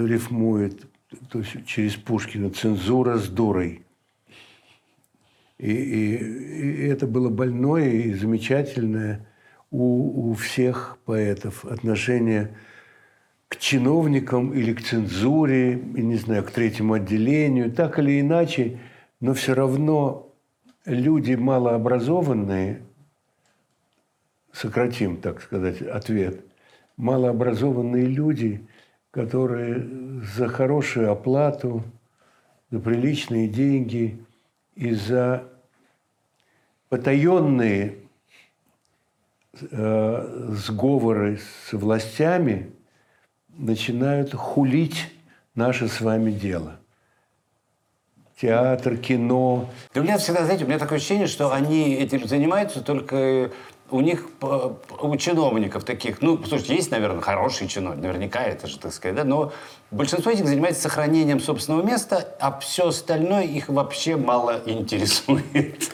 рифмует то есть через Пушкина цензура с дурой. И, и- и это было больное и замечательное у, у всех поэтов отношение к чиновникам или к цензуре, и, не знаю, к третьему отделению, так или иначе, но все равно люди малообразованные, сократим, так сказать, ответ, малообразованные люди, которые за хорошую оплату, за приличные деньги и за потаенные э, сговоры с властями начинают хулить наше с вами дело. Театр, кино. Да у меня всегда, знаете, у меня такое ощущение, что они этим занимаются только у них, п- у чиновников таких, ну, слушайте, есть, наверное, хорошие чиновники, наверняка это же, так сказать, да, но большинство этих занимается сохранением собственного места, а все остальное их вообще мало интересует.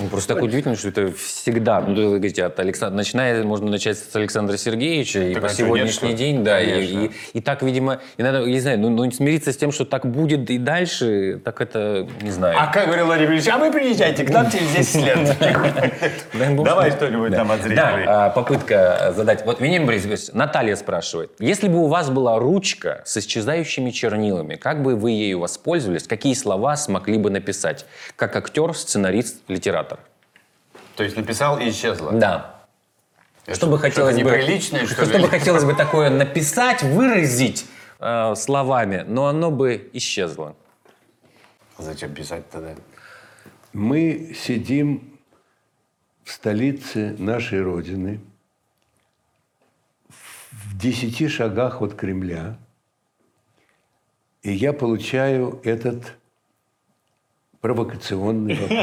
Ну, Просто так удивительно, что это всегда, ну, вы говорите, от Александра, начиная, можно начать с Александра Сергеевича, и Так по а что, сегодняшний что? день, да, и, Конечно. и, и так, видимо, и надо, не знаю, ну, ну, смириться с тем, что так будет и дальше, так это, не знаю. А как говорил Владимир Ильич, а вы приезжайте к нам через 10 лет. *laughs* Давай что- что-нибудь там от. Да, а, попытка задать. Вот Вениамин Борисович, Наталья спрашивает. Если бы у вас была ручка с исчезающими чернилами, как бы вы ею воспользовались, какие слова смогли бы написать? Как актер, сценарист, литератор. То есть написал и исчезло. Да. Это Что бы хотелось бы... неприличное, что Что бы хотелось бы такое написать, выразить э, словами, но оно бы исчезло. Зачем писать тогда? Мы сидим в столице нашей Родины, в десяти шагах от Кремля, и я получаю этот провокационный вопрос.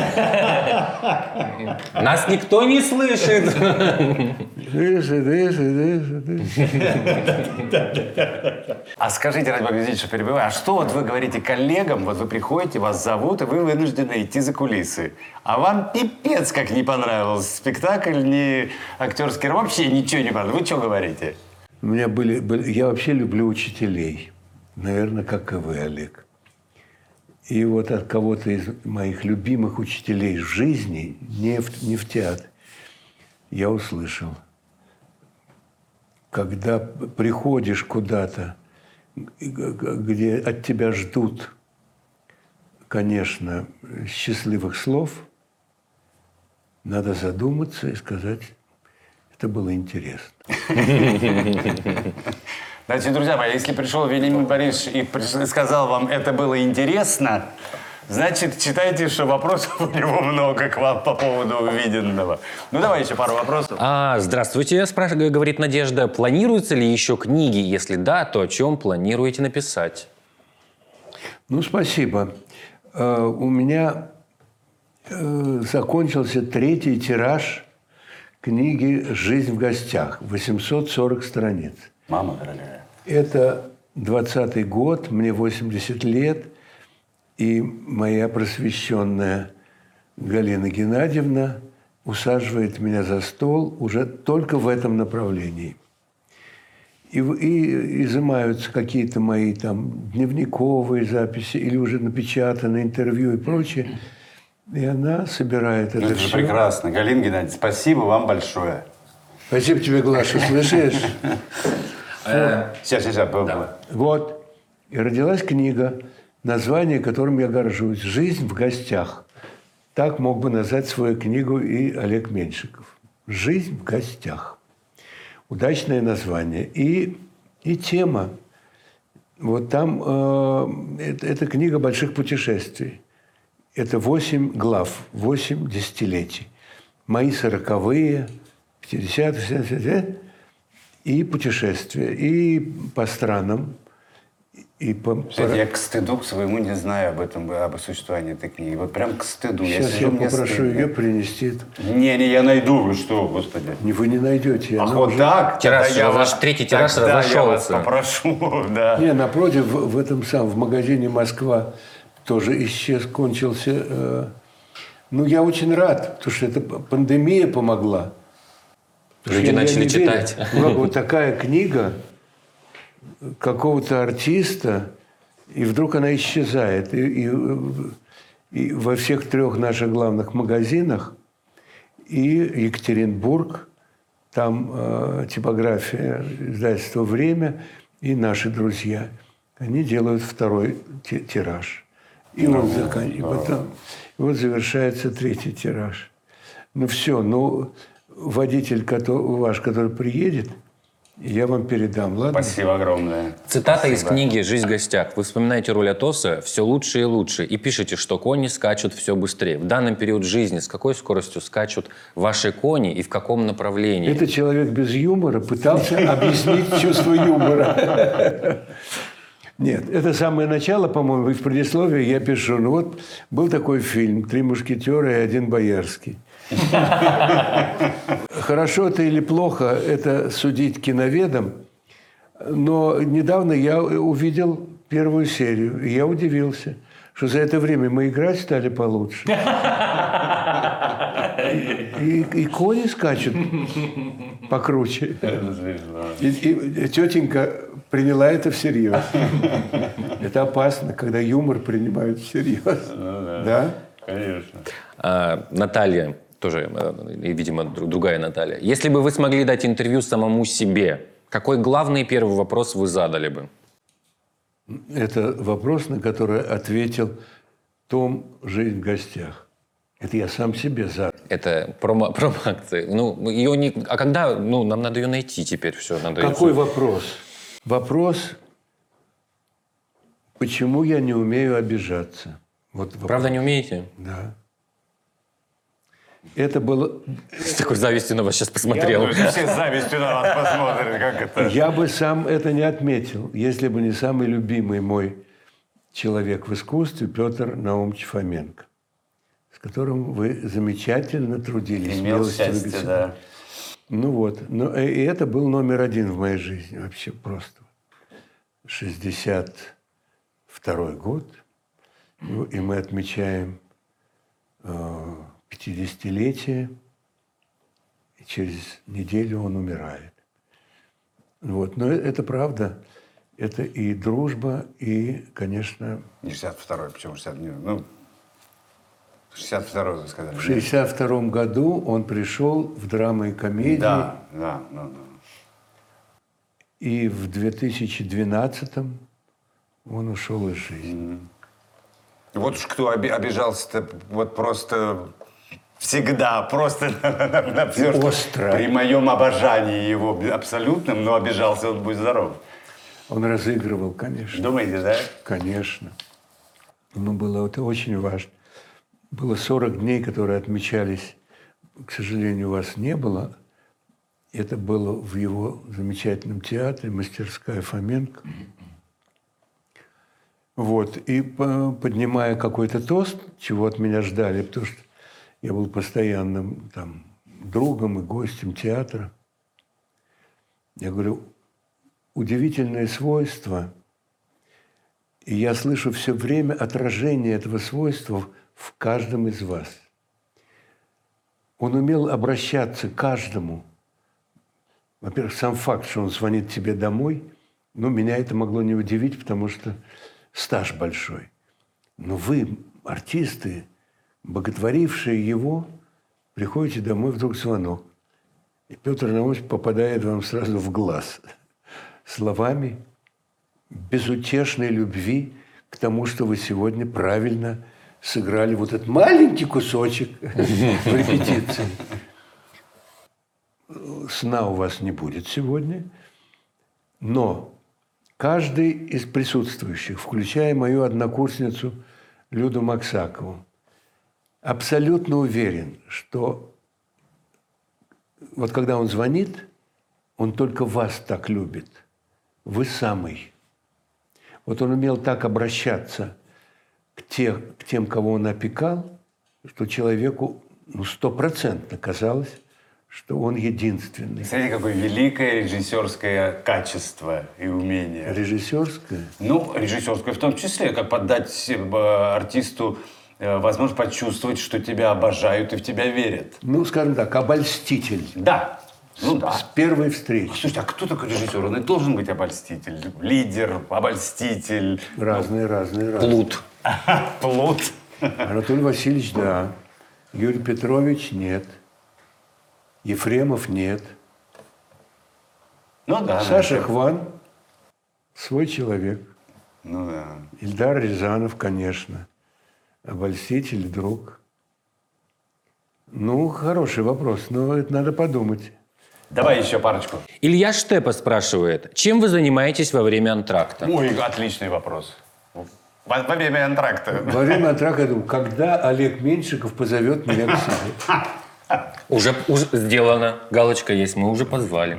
*laughs* Нас никто не слышит. Дыши, дыши, дыши. А скажите, ради что перебиваю, а что вот вы говорите коллегам, вот вы приходите, вас зовут, и вы вынуждены идти за кулисы. А вам пипец как не понравился спектакль, ни актерский, вообще ничего не понравилось. Вы что говорите? У меня были, были- я вообще люблю учителей, наверное, как и вы, Олег. И вот от кого-то из моих любимых учителей жизни, не в, не в театре, я услышал, когда приходишь куда-то, где от тебя ждут, конечно, счастливых слов, надо задуматься и сказать, это было интересно. *laughs* Значит, друзья мои, если пришел Вениамин Борисович и сказал вам, это было интересно, значит, считайте, что вопросов у него много к вам по поводу увиденного. Ну, давай еще пару вопросов. А, здравствуйте, спрашивает, говорит Надежда. Планируются ли еще книги? Если да, то о чем планируете написать? Ну, спасибо. Э, У меня э, закончился третий тираж книги «Жизнь в гостях». 840 страниц. Мама дорогая. Это 20 год, мне 80 лет, и моя просвещенная Галина Геннадьевна усаживает меня за стол уже только в этом направлении. И, и изымаются какие-то мои там дневниковые записи или уже напечатанные интервью и прочее. И она собирает это Ну, Это же все. прекрасно. Галина Геннадьевна, спасибо вам большое. Спасибо тебе, Глаша, слышишь? *laughs* Сейчас, сейчас. Вот. И родилась книга, название которым я горжусь «Жизнь в гостях». Так мог бы назвать свою книгу и Олег Меньшиков. «Жизнь в гостях». Удачное название. И, и тема. Вот там э, это, это книга больших путешествий. Это восемь глав, восемь десятилетий. Мои сороковые, 50 60 и путешествия, и по странам, и по... Кстати, я к стыду к своему не знаю об этом, об существовании этой книги. Вот прям к стыду. Сейчас сижу, я попрошу стыдно. ее принести. Не, не, я найду. Вы что, господи. Не, вы не найдете. Ах, вот уже- так? Тираж я вас- третий тираж тогда я вас разошелся. попрошу, *laughs* да. Не, напротив, в, в этом самом, в магазине «Москва» тоже исчез, кончился. э, ну, я очень рад, потому что эта п- пандемия помогла. Люди я- я начали верю. читать. Ну, как вот такая книга какого-то артиста, и вдруг она исчезает. И, и, и во всех трех наших главных магазинах и Екатеринбург, там э, типография издательства «Время» и наши друзья. Они делают второй ти- тираж. И он закан- и потом- и вот завершается третий тираж. Ну все, ну водитель кото- ваш, который приедет, я вам передам, ладно? Спасибо огромное. Цитата из Спасибо. книги «Жизнь в гостях». Вы вспоминаете роль Атоса «Все лучше и лучше» и пишете, что кони скачут все быстрее. В данный период жизни с какой скоростью скачут ваши кони и в каком направлении? Это человек без юмора пытался *laughs* объяснить чувство юмора. Нет, это самое начало, по-моему, в предисловии я пишу. Ну вот был такой фильм «Три мушкетера и один боярский». *laughs* Хорошо это или плохо, это судить киноведом. Но недавно я увидел первую серию, и я удивился, что за это время мы играть стали получше. *laughs* И, и кони скачут покруче. И, и тетенька приняла это всерьез. *laughs* Это опасно, когда юмор принимают всерьез. Да? Конечно. А, Наталья, тоже, э, и, видимо, дру- другая Наталья. Если бы вы смогли дать интервью самому себе, какой главный первый вопрос вы задали бы? Это вопрос, на который ответил Том «Жизнь в гостях». Это я сам себе задал. Это промо, *laughs* промо-акция. Ну, ее не... А когда... Ну, нам надо ее найти теперь. Все, надо Какой вопрос? Вопрос, почему я не умею обижаться? Вот вопрос. Правда не умеете? Да. Это было... С такой завистью на вас сейчас посмотрел. Ну, Все с завистью на вас посмотрят, как это. Я бы сам это не отметил, если бы не самый любимый мой человек в искусстве Петр Наумович Фоменко, с которым вы замечательно трудились. Имел счастье, да. Ну вот. Ну, и и это был номер один в моей жизни вообще просто. 62 год. Ну, И мы отмечаем э, 50-летие. И через неделю он умирает. Вот. Но это правда. Это и дружба, и, конечно, Не 62-й, почему 60 Ну, 62-й, вы сказали. в 62 году он пришел в драмы и комедии. Да, да, да, да. И в 2012 он ушел из жизни. Вот уж кто оби- обижался-то вот просто всегда, просто на, на- на все, Остро. при моем обожании его абсолютным, но обижался он, будь здоров. Он разыгрывал, конечно. Думаете, да? Конечно. Но было это очень важно. Было 40 дней, которые отмечались. К сожалению, у вас не было. Это было в его замечательном театре «Мастерская Фоменко». Вот. И по- поднимая какой-то тост, чего от меня ждали, потому что я был постоянным там, другом и гостем театра, я говорю, удивительное свойство, и я слышу все время отражение этого свойства в каждом из вас. Он умел обращаться к каждому. Во-первых, сам факт, что он звонит тебе домой, ну, меня это могло не удивить, потому что стаж большой. Но вы, артисты, боготворившие его, приходите домой, вдруг звонок. И Петр Наумович попадает вам сразу в глаз словами безутешной любви к тому, что вы сегодня правильно сыграли вот этот маленький кусочек в репетиции. Сна у вас не будет сегодня, но каждый из присутствующих, включая мою однокурсницу Люду Максакову, абсолютно уверен, что вот когда он звонит, он только вас так любит. Вы самый. Вот он умел так обращаться к, тех, к тем, кого он опекал, что человеку ну, стопроцентно казалось, что он единственный. Смотрите, какое великое режиссерское качество и умение. Режиссерское. Ну, режиссерское в том числе, как подать э, артисту возможность почувствовать, что тебя обожают и в тебя верят. Ну, скажем так, обольститель. Да, ну да. С первой встречи. Слушайте, а кто такой режиссер? Он и должен быть обольститель. Лидер, обольститель. Разные, разные, разные. Плут. *laughs* Плут. Анатолий Васильевич, да. Юрий Петрович, нет. Ефремов, нет. Ну да. Саша да. Хван, свой человек. Ну да. Ильдар Рязанов, конечно. Обольститель, друг. Ну, хороший вопрос, но это надо подумать. Давай еще парочку. Илья Штепа спрашивает, чем вы занимаетесь во время антракта? Ой, отличный вопрос. Во, во время антракта. Во время атрака я думаю, когда Олег Меньшиков позовет меня к себе? Уже, уже сделано. Галочка есть, мы уже позвали.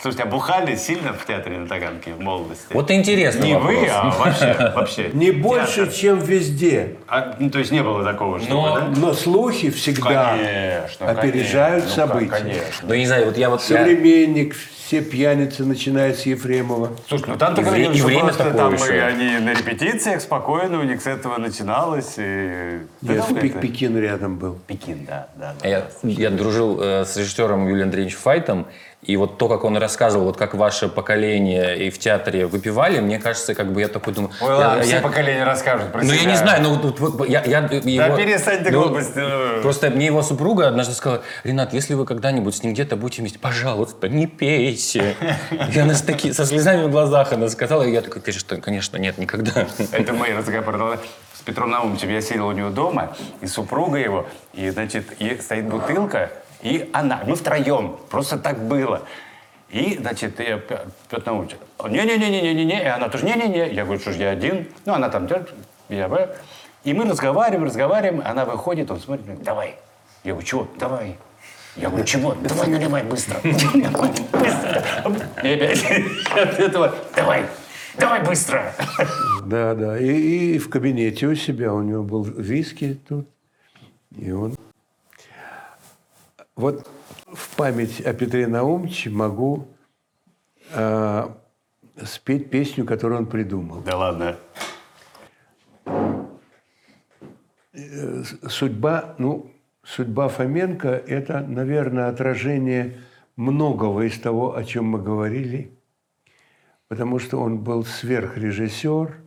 Слушайте, а бухали сильно в театре на Таганке в молодости? Вот интересный Не вопрос. вы, а вообще, *laughs* вообще. Не больше, Театр. чем везде. А, ну, то есть не было такого, чтобы, Но- да? Но слухи всегда Конечно, опережают конечно. Ну, события. конечно. Ну, не знаю, вот я вот... Современник, все пьяницы, начиная с Ефремова. Слушай, ну там И что время просто такое там еще. и они на репетициях спокойно, у них с этого начиналось. И... Я там Пек- это- Пекин рядом был. Пекин, да, да. да. Я, я дружил э, с режиссером Юлием Андреевичем Файтом, и вот то, как он рассказывал, вот как ваше поколение и в театре выпивали, мне кажется, как бы я такой думаю... Ой, я- ладно, я- все поколения расскажут про Ну, себя. я не знаю, ну, вот- я, я его... перестань ты ну, глупости. Просто мне его супруга однажды сказала, Ренат, если вы когда-нибудь с ним где-то будете вместе, пожалуйста, не пейте. И она с таки, со слезами в глазах она сказала, и я такой, ты что, конечно, нет, никогда. Это мы разговор с Петром Наумовичем. Я сидел у него дома, и супруга его, и, значит, стоит бутылка, и она. Мы втроем. Просто так было. И, значит, я, Пе- Петр Наумович, не-не-не-не-не-не, и она тоже, не-не-не. Я говорю, что ж, я один. Ну, она там, я. И мы разговариваем, разговариваем, она выходит, он смотрит, говорит, давай. Я говорю, чего? Давай. Я говорю, чего? Давай наливай быстро. Быстро. И опять от этого, давай, давай быстро. Да, да. И, и в кабинете у себя у него был виски тут. И он... Вот в память о Петре Наумовиче могу а, спеть песню, которую он придумал. Да ладно. Судьба, ну, судьба Фоменко – это, наверное, отражение многого из того, о чем мы говорили, потому что он был сверхрежиссер,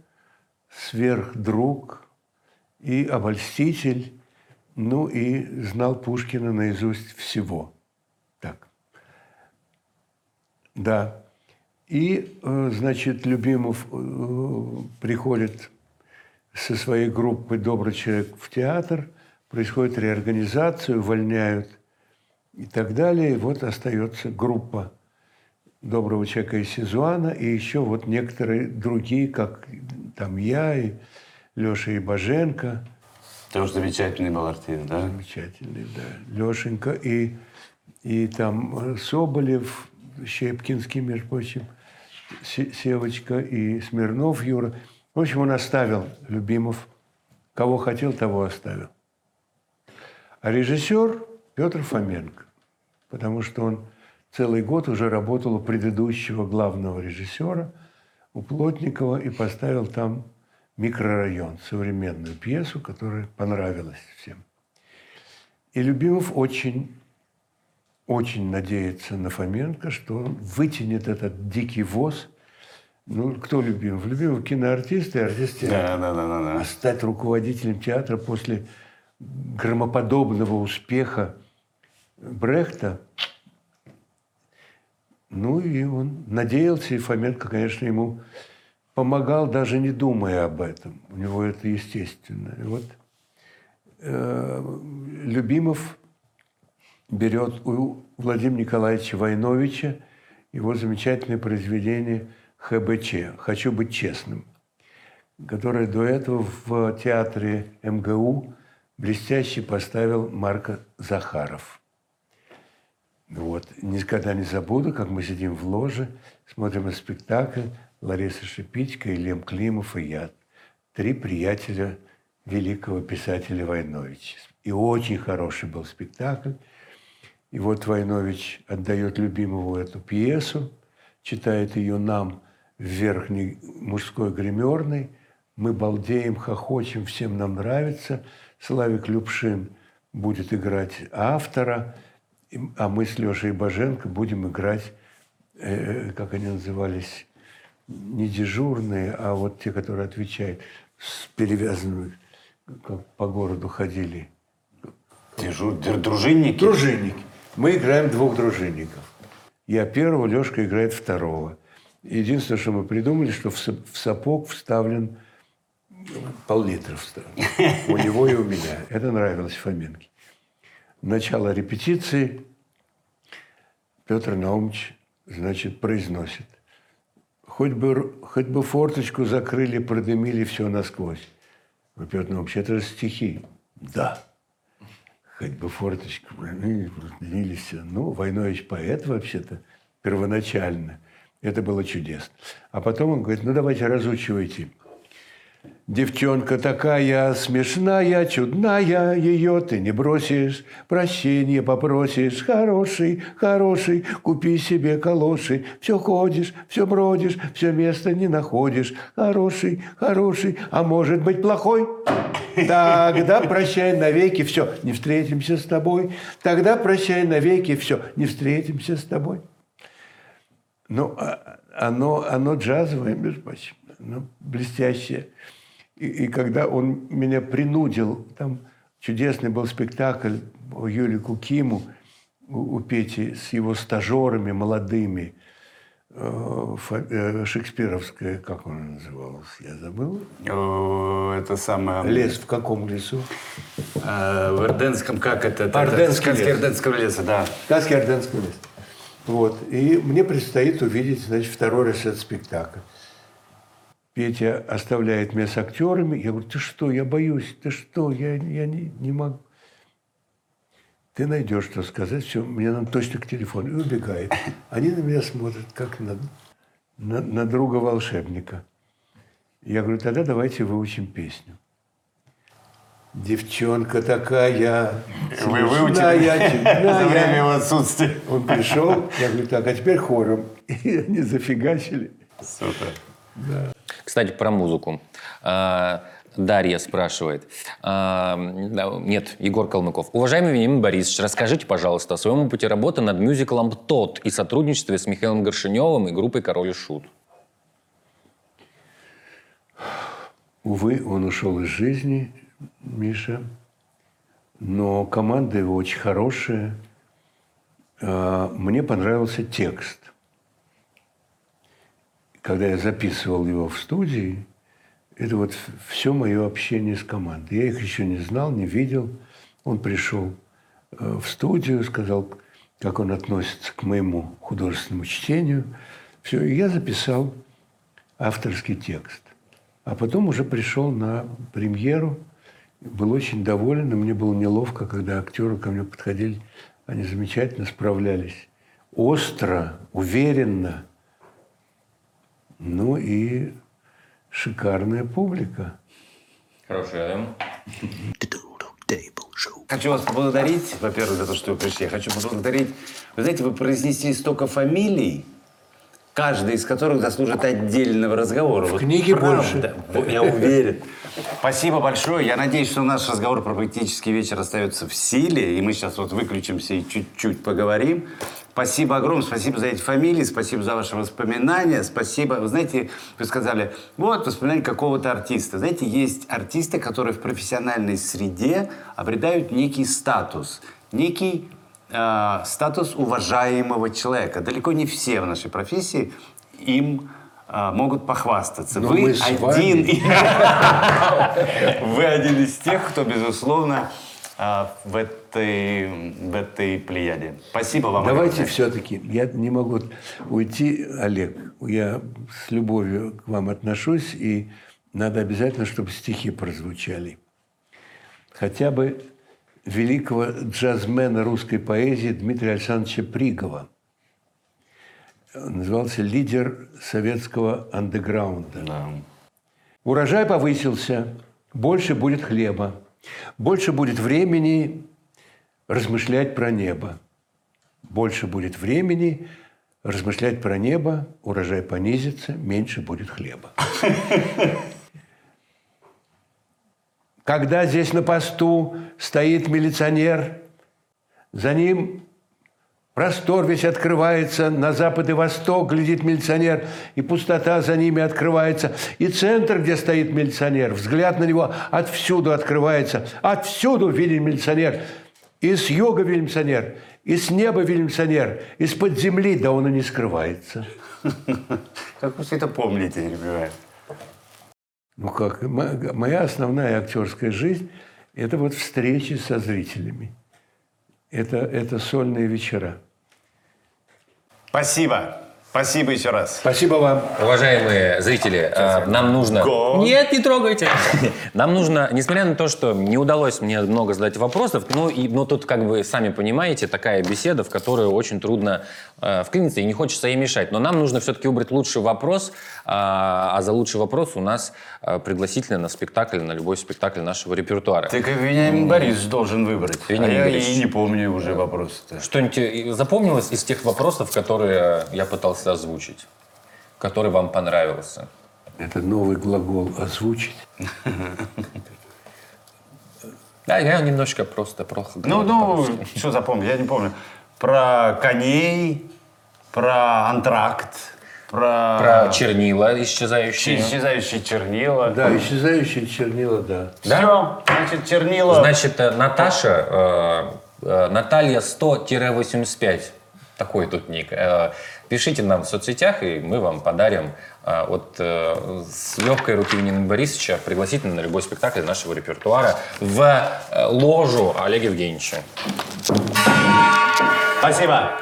сверхдруг и обольститель, ну и знал Пушкина наизусть всего. Так. Да. И, э, значит, Любимов э, приходит со своей группой «Добрый человек» в театр, происходит реорганизация, увольняют и так далее. И вот остается группа «Доброго человека» и Сизуана, и еще вот некоторые другие, как там я и Леша Ибаженко, Тоже замечательный был артист, да? замечательный, да, Лешенька, и, и там э, Соболев, Щепкинский, между прочим, Се- Севочка и Смирнов Юра. В общем, он оставил Любимов. Кого хотел, того оставил. А режиссер Петр Фоменко, потому что он целый год уже работал у предыдущего главного режиссера, у Плотникова, и поставил там микрорайон, современную пьесу, которая понравилась всем. И Любимов очень, очень надеется на Фоменко, что он вытянет этот дикий воз. Ну, кто Любимов? Любимов киноартист и артист театра. Да, да, да, да, А да. стать руководителем театра после громоподобного успеха Брехта, ну и он надеялся, и Фоменко, конечно, ему помогал, даже не думая об этом. У него это естественно. И вот э, Любимов берет у Владимира Николаевича Войновича его замечательное произведение «ХБЧ» «Хочу быть честным», которое до этого в театре МГУ блестяще поставил Марко Захаров. Вот. Никогда не забуду, как мы сидим в ложе, смотрим спектакль Лариса Шипитько и Лем Климов и я. Три приятеля великого писателя Войновича. И очень хороший был спектакль. И вот Войнович отдает любимому эту пьесу, читает ее нам в верхней мужской гримерной. Мы балдеем, хохочем, всем нам нравится. Славик Любшин будет играть автора, а мы с Лешей Боженко будем играть, э, как они назывались, не дежурные, а вот те, которые отвечают, с перевязанными, как по городу ходили. Дежур- др- дружинники? Дружинники. Мы играем двух дружинников. Я первого, Лешка играет второго. Единственное, что мы придумали, что в са- в сапог вставлен пол-литра. У него и у меня. Это нравилось Фоменке. Начало репетиции Петр Наумович, значит, произносит. Хоть бы, хоть бы форточку закрыли, продымили все насквозь. Ну, Наумович, это же стихи. Да. Хоть бы форточку, ну, продымили все. Ну, Войнович поэт вообще-то. первоначально. Это было чудесно. А потом он говорит, ну давайте разучивайте. Девчонка такая смешная, чудная, ее ты не бросишь, прощения попросишь. Хороший, хороший, купи себе калоши. Все ходишь, все бродишь, все место не находишь. Хороший, хороший, а может быть плохой? Тогда прощай навеки, все, не встретимся с тобой. Тогда прощай навеки, все, не встретимся с тобой. Ну, а- оно, оно джазовое, между прочим, оно блестящее. И, и когда он меня принудил, там чудесный был спектакль о Юле Кукиму, у, у Пети с его стажерами молодыми, э, э, шекспировская, как она называлась, я забыл. О, Это самое... Лес в каком лесу? Э, В Эрденском, как это? Орденский это лес. Орденского леса, да. Сказки Орденского леса. Вот. И мне предстоит увидеть, значит, второй раз этот спектакль. Петя оставляет меня с актерами. Я говорю, ты что, я боюсь, ты что, я, я не, не могу. Ты найдешь, что сказать, все, мне надо точно к телефону. И убегает. Они на меня смотрят, как на, на, на друга волшебника. Я говорю, тогда давайте выучим песню. Девчонка такая, Вы выучили за время его отсутствия. Он пришел, я говорю, так, а теперь хором. И они зафигачили. Супер. Кстати, про музыку. А, Дарья спрашивает. А, нет, Егор Калмыков. Уважаемый Вениамин Борисович, расскажите, пожалуйста, о своем опыте работы над мюзиклом «Тот» и сотрудничестве с Михаилом Горшиневым и группой «Король и Шут». Увы, он ушел из жизни, Миша. Но команда его очень хорошая. А, Мне понравился текст. Когда я записывал его в студии, это вот все мое общение с командой. Я их еще не знал, не видел. Он пришел э, в студию, сказал, как он относится к моему художественному чтению. Все, и я записал авторский текст. А потом уже пришел на премьеру, был очень доволен, и мне было неловко, когда актеры ко мне подходили, они замечательно справлялись. Остро, уверенно. Ну и шикарная публика. Хорошая, Хочу вас поблагодарить, во-первых, за то, что вы пришли. Я хочу поблагодарить. Вы знаете, вы произнесли столько фамилий, каждый из которых заслужит отдельного разговора. В книге больше. Я уверен. Спасибо большое. Я надеюсь, что наш разговор про поэтический вечер остается в силе, и мы сейчас вот выключимся и чуть-чуть поговорим. Спасибо огромное, спасибо за эти фамилии, спасибо за ваши воспоминания, спасибо. Вы знаете, вы сказали, вот воспоминания какого-то артиста. Знаете, есть артисты, которые в профессиональной среде обретают некий статус, некий э, статус уважаемого человека. Далеко не все в нашей профессии им э, могут похвастаться. Но Вы один, *laughs* вы один из тех, кто, безусловно, в этой, в этой плеяде. Спасибо вам. Давайте все-таки, я не могу уйти, Олег, я с любовью к вам отношусь, и надо обязательно, чтобы стихи прозвучали. Хотя бы великого джазмена русской поэзии Дмитрия Александровича Пригова. Он назывался «Лидер советского андеграунда». Да. Урожай повысился, больше будет хлеба, больше будет времени размышлять про небо. Больше будет времени размышлять про небо, урожай понизится, меньше будет хлеба. Когда здесь на посту стоит милиционер, за ним Простор весь открывается, на запад и восток глядит милиционер, и пустота за ними открывается. И центр, где стоит милиционер, взгляд на него отвсюду открывается. Отвсюду виден милиционер. И с юга виден милиционер, и с неба виден милиционер, из-под земли, да он и не скрывается. Как вы все это помните, не понимаю. Ну как, мо- моя основная актерская жизнь – это вот встречи со зрителями. Это, это сольные вечера. Спасибо. Спасибо еще раз. Спасибо вам. Уважаемые зрители, э, нам нужно... Го. Нет, не трогайте. *laughs* Нам нужно, несмотря на то, что не удалось мне много задать вопросов, ну, и, ну тут, как вы сами понимаете, такая беседа, в которую очень трудно э, вклиниться, и не хочется ей мешать. Но нам нужно все-таки выбрать лучший вопрос, а, а за лучший вопрос у нас э, пригласительно на спектакль, на любой спектакль нашего репертуара. Так и Вениамин Борисович должен выбрать. Вениамин а я Борисович. и не помню уже вопрос-то. Что-нибудь э, запомнилось из тех вопросов, которые я пытался озвучить? Который вам понравился? Это новый глагол «озвучить». *laughs* Да, я немножко просто про Ну, ну, что запомнил, я не помню. Про коней, про антракт, про, Про чернила исчезающие. исчезающие чернила. Да, исчезающие чернила, да. Все, значит, чернила. Значит, э, Наташа, э, э, Наталья 100-85, такой тут ник. Э, Пишите нам в соцсетях, и мы вам подарим э, от э, с легкой руки Вениамина Борисовича пригласительно на любой спектакль нашего репертуара в э, ложу Олега Евгеньевича. Спасибо.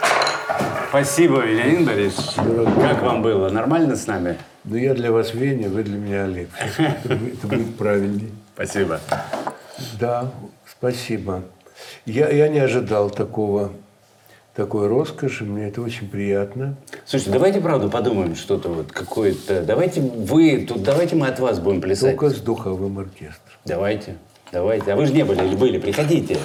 Спасибо, Вениамин Борисович. Как вам было? Нормально с нами? Но я для вас Веня, вы для меня Олег. Это будет- это будет правильней. Спасибо. Да, спасибо. Я, я не ожидал такого, такой роскоши, мне это очень приятно. Слушайте, давайте правда подумаем что-то вот какое-то. Давайте вы тут, давайте мы от вас будем плясать. Только с духовым оркестром. Давайте, давайте. А вы же не были или были? Приходите.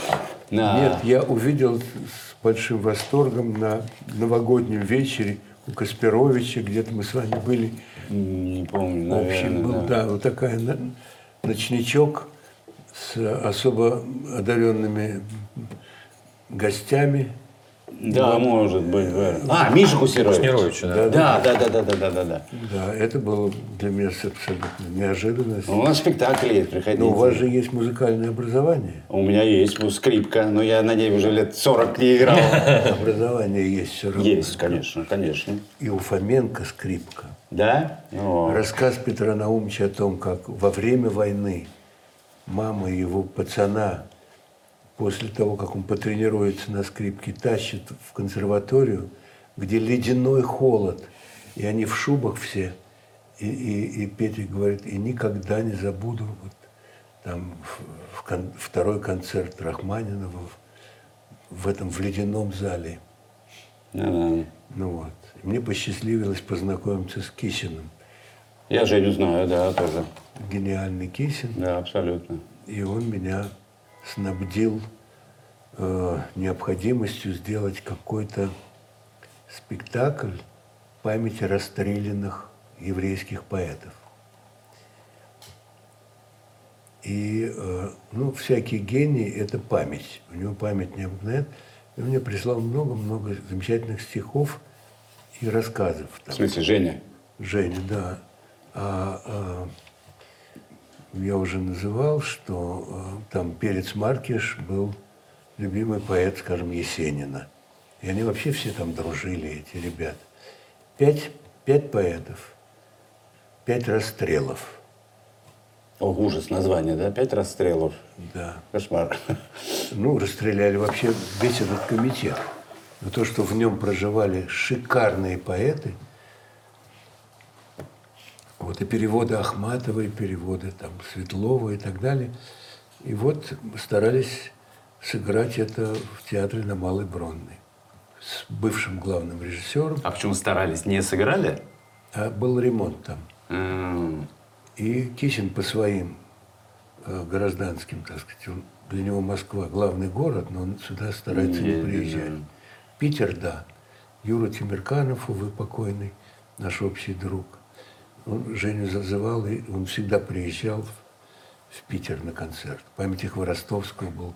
На... Нет, я увидел с большим восторгом на новогоднем вечере у Каспировича, где-то мы с вами были. Не помню, наверное, был, да. да, вот такая ночничок с особо одаренными гостями. Да, может быть. да. А, Миша Кусирович. Кушнировича, да. Да, да, да, да, да, да, да, да. Да, это было для меня абсолютно неожиданность. У нас спектакль есть, приходите. Но у вас же есть музыкальное образование. У меня есть ну, скрипка, но я, надеюсь, уже лет 40 не играл. *laughs* Образование есть все равно. Есть, конечно, конечно. И у Фоменко скрипка. Да? О. Рассказ Петра Наумовича о том, как во время войны мама его пацана, после того, как он потренируется на скрипке, тащит в консерваторию, где ледяной холод, и они в шубах все. И, и, и Петя говорит, и никогда не забуду вот, там в- в кон- второй концерт Рахманинова в, в этом в ледяном зале. Да-да. Ну вот. И мне посчастливилось познакомиться с Кисиным. Я Женю знаю, да, тоже. Гениальный Кисин. Да, абсолютно. И он меня снабдил э, необходимостью сделать какой-то спектакль памяти расстрелянных еврейских поэтов. И, э, ну, всякий гений – это память. У него память необыкновенная. И он мне прислал много-много замечательных стихов и рассказов. В там. смысле, Женя? Женя, да. А, а, я уже называл, что а, там Перец Маркиш был любимый поэт, скажем, Есенина. И они вообще все там дружили, эти ребята. Пять, пять поэтов, пять расстрелов. О, ужас, название, да? Пять расстрелов. Да. Кошмар. Ну, расстреляли вообще весь этот комитет. Но то, что в нем проживали шикарные поэты, вот и переводы Ахматова, и переводы там Светлова и так далее. И вот старались сыграть это в театре на Малой Бронной с бывшим главным режиссером. А почему старались? Не сыграли? А был ремонт там. М, И Кисин по своим э, гражданским, так сказать, он, для него Москва главный город, но он сюда старается не Не, приезжать. Питер, да. Юра Тимирканов, увы, покойный, наш общий друг. Он Женю зазывал, и он всегда приезжал в, в Питер на концерт. В памяти Хворостовского был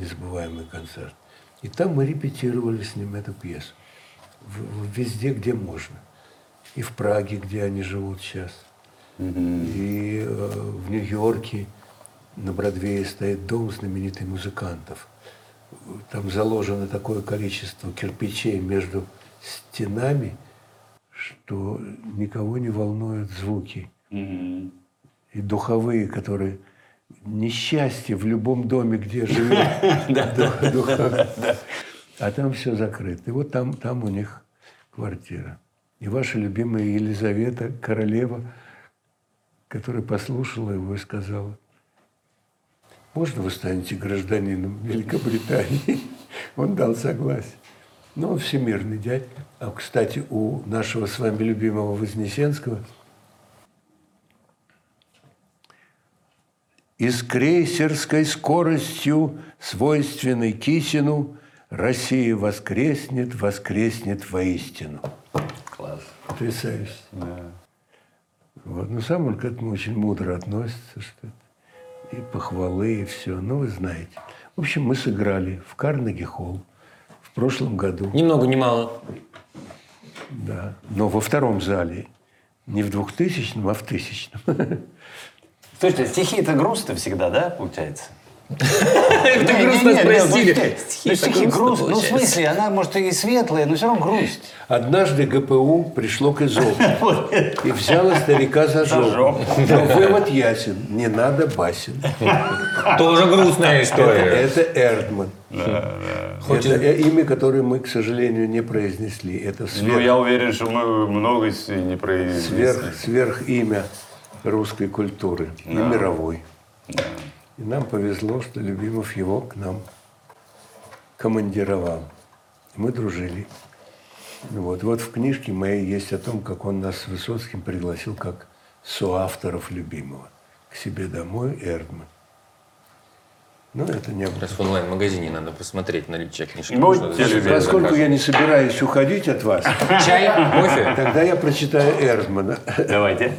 незабываемый концерт. И там мы репетировали с ним эту пьесу. В- в- везде, где можно. И в Праге, где они живут сейчас. И э, в Нью-Йорке на Бродвее стоит дом знаменитых музыкантов. Там заложено такое количество кирпичей между стенами, что никого не волнуют звуки. м. И духовые, которые несчастье в любом доме, где живет. *laughs* А там все закрыто. И вот там, там у них квартира. И ваша любимая Елизавета, королева, которая послушала его и сказала, можно вы станете гражданином Великобритании? *laughs* Он дал согласие. Он всемирный дядь. А, кстати, у нашего с вами любимого Вознесенского И с крейсерской скоростью, свойственной Кисину, Россия воскреснет, воскреснет воистину. Класс. Потрясающе. Вот. Но сам он к этому очень мудро относится, что и похвалы, и все. Ну, вы знаете. В общем, мы сыграли в Карнеги-холл в прошлом году. Ни много, ни мало. Да. Но во втором зале. Не в двухтысячном, а в тысячном. Слушайте, стихи это грустно всегда, да, получается? *laughs* Это Не, грустно спросили. ну, Стихи ну, грустно. Ну, в смысле, она, может, и светлая, но все равно грусть. Однажды ГПУ пришло к Эзопу *laughs* и взяло старика за жопу. Но вывод ясен. Не надо басен. Тоже грустная история. это Эрдман. Это имя, которое мы, к сожалению, не произнесли. Это Ну, сверх, я уверен, что мы много не произнесли. сверх, сверх имя русской культуры и мировой. И нам повезло, что Любимов его к нам командировал. И мы дружили. Ну Вот. вот в книжке моей есть о том, как он нас с Высоцким пригласил как соавторов Любимого к себе домой Эрдман. Ну, это не было. Сейчас в онлайн-магазине надо посмотреть наличие книжки. Заказать. Поскольку я не собираюсь уходить от вас, Чай, кофе? тогда я прочитаю Эрдмана. Давайте.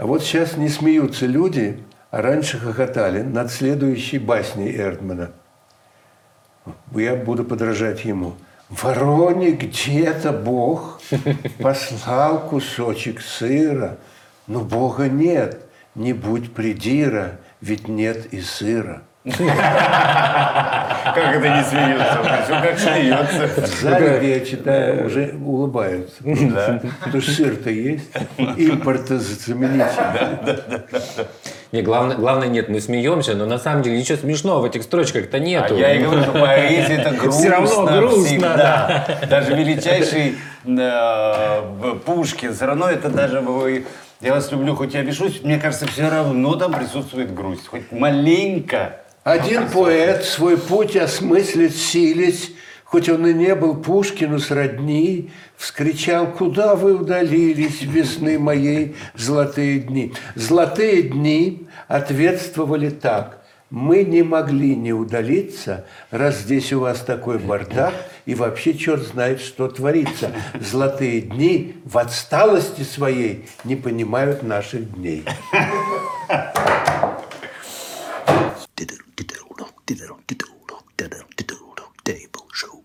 А вот сейчас не смеются люди, а раньше хохотали над следующей басней Эрдмана. Я буду подражать ему. Вороне где-то Бог послал кусочек сыра, но Бога нет, не будь придира, ведь нет и сыра. Как это не смеется? Все как смеется. В зале, я читаю, уже улыбаются. Потому что сыр-то есть, импортозаменитель. Не, главное, главное, нет, мы смеемся, но на самом деле ничего смешного в этих строчках-то А нету. я и говорю, что поэзия это грустно. *laughs* Всё равно грустно, всегда. Даже величайший э, Пушкин, все равно это даже... вы- Я вас люблю, хоть я бешусь, мне кажется, все равно там присутствует грусть. Хоть маленько. Один поэт свой путь осмыслить сились, хоть он и не был Пушкину сродни, вскричал, куда вы удалились, весны моей золотые дни. Золотые дни ответствовали так. Мы не могли не удалиться, раз здесь у вас такой бардак, и вообще черт знает, что творится. Золотые дни в отсталости своей не понимают наших дней. Tiderón, tito.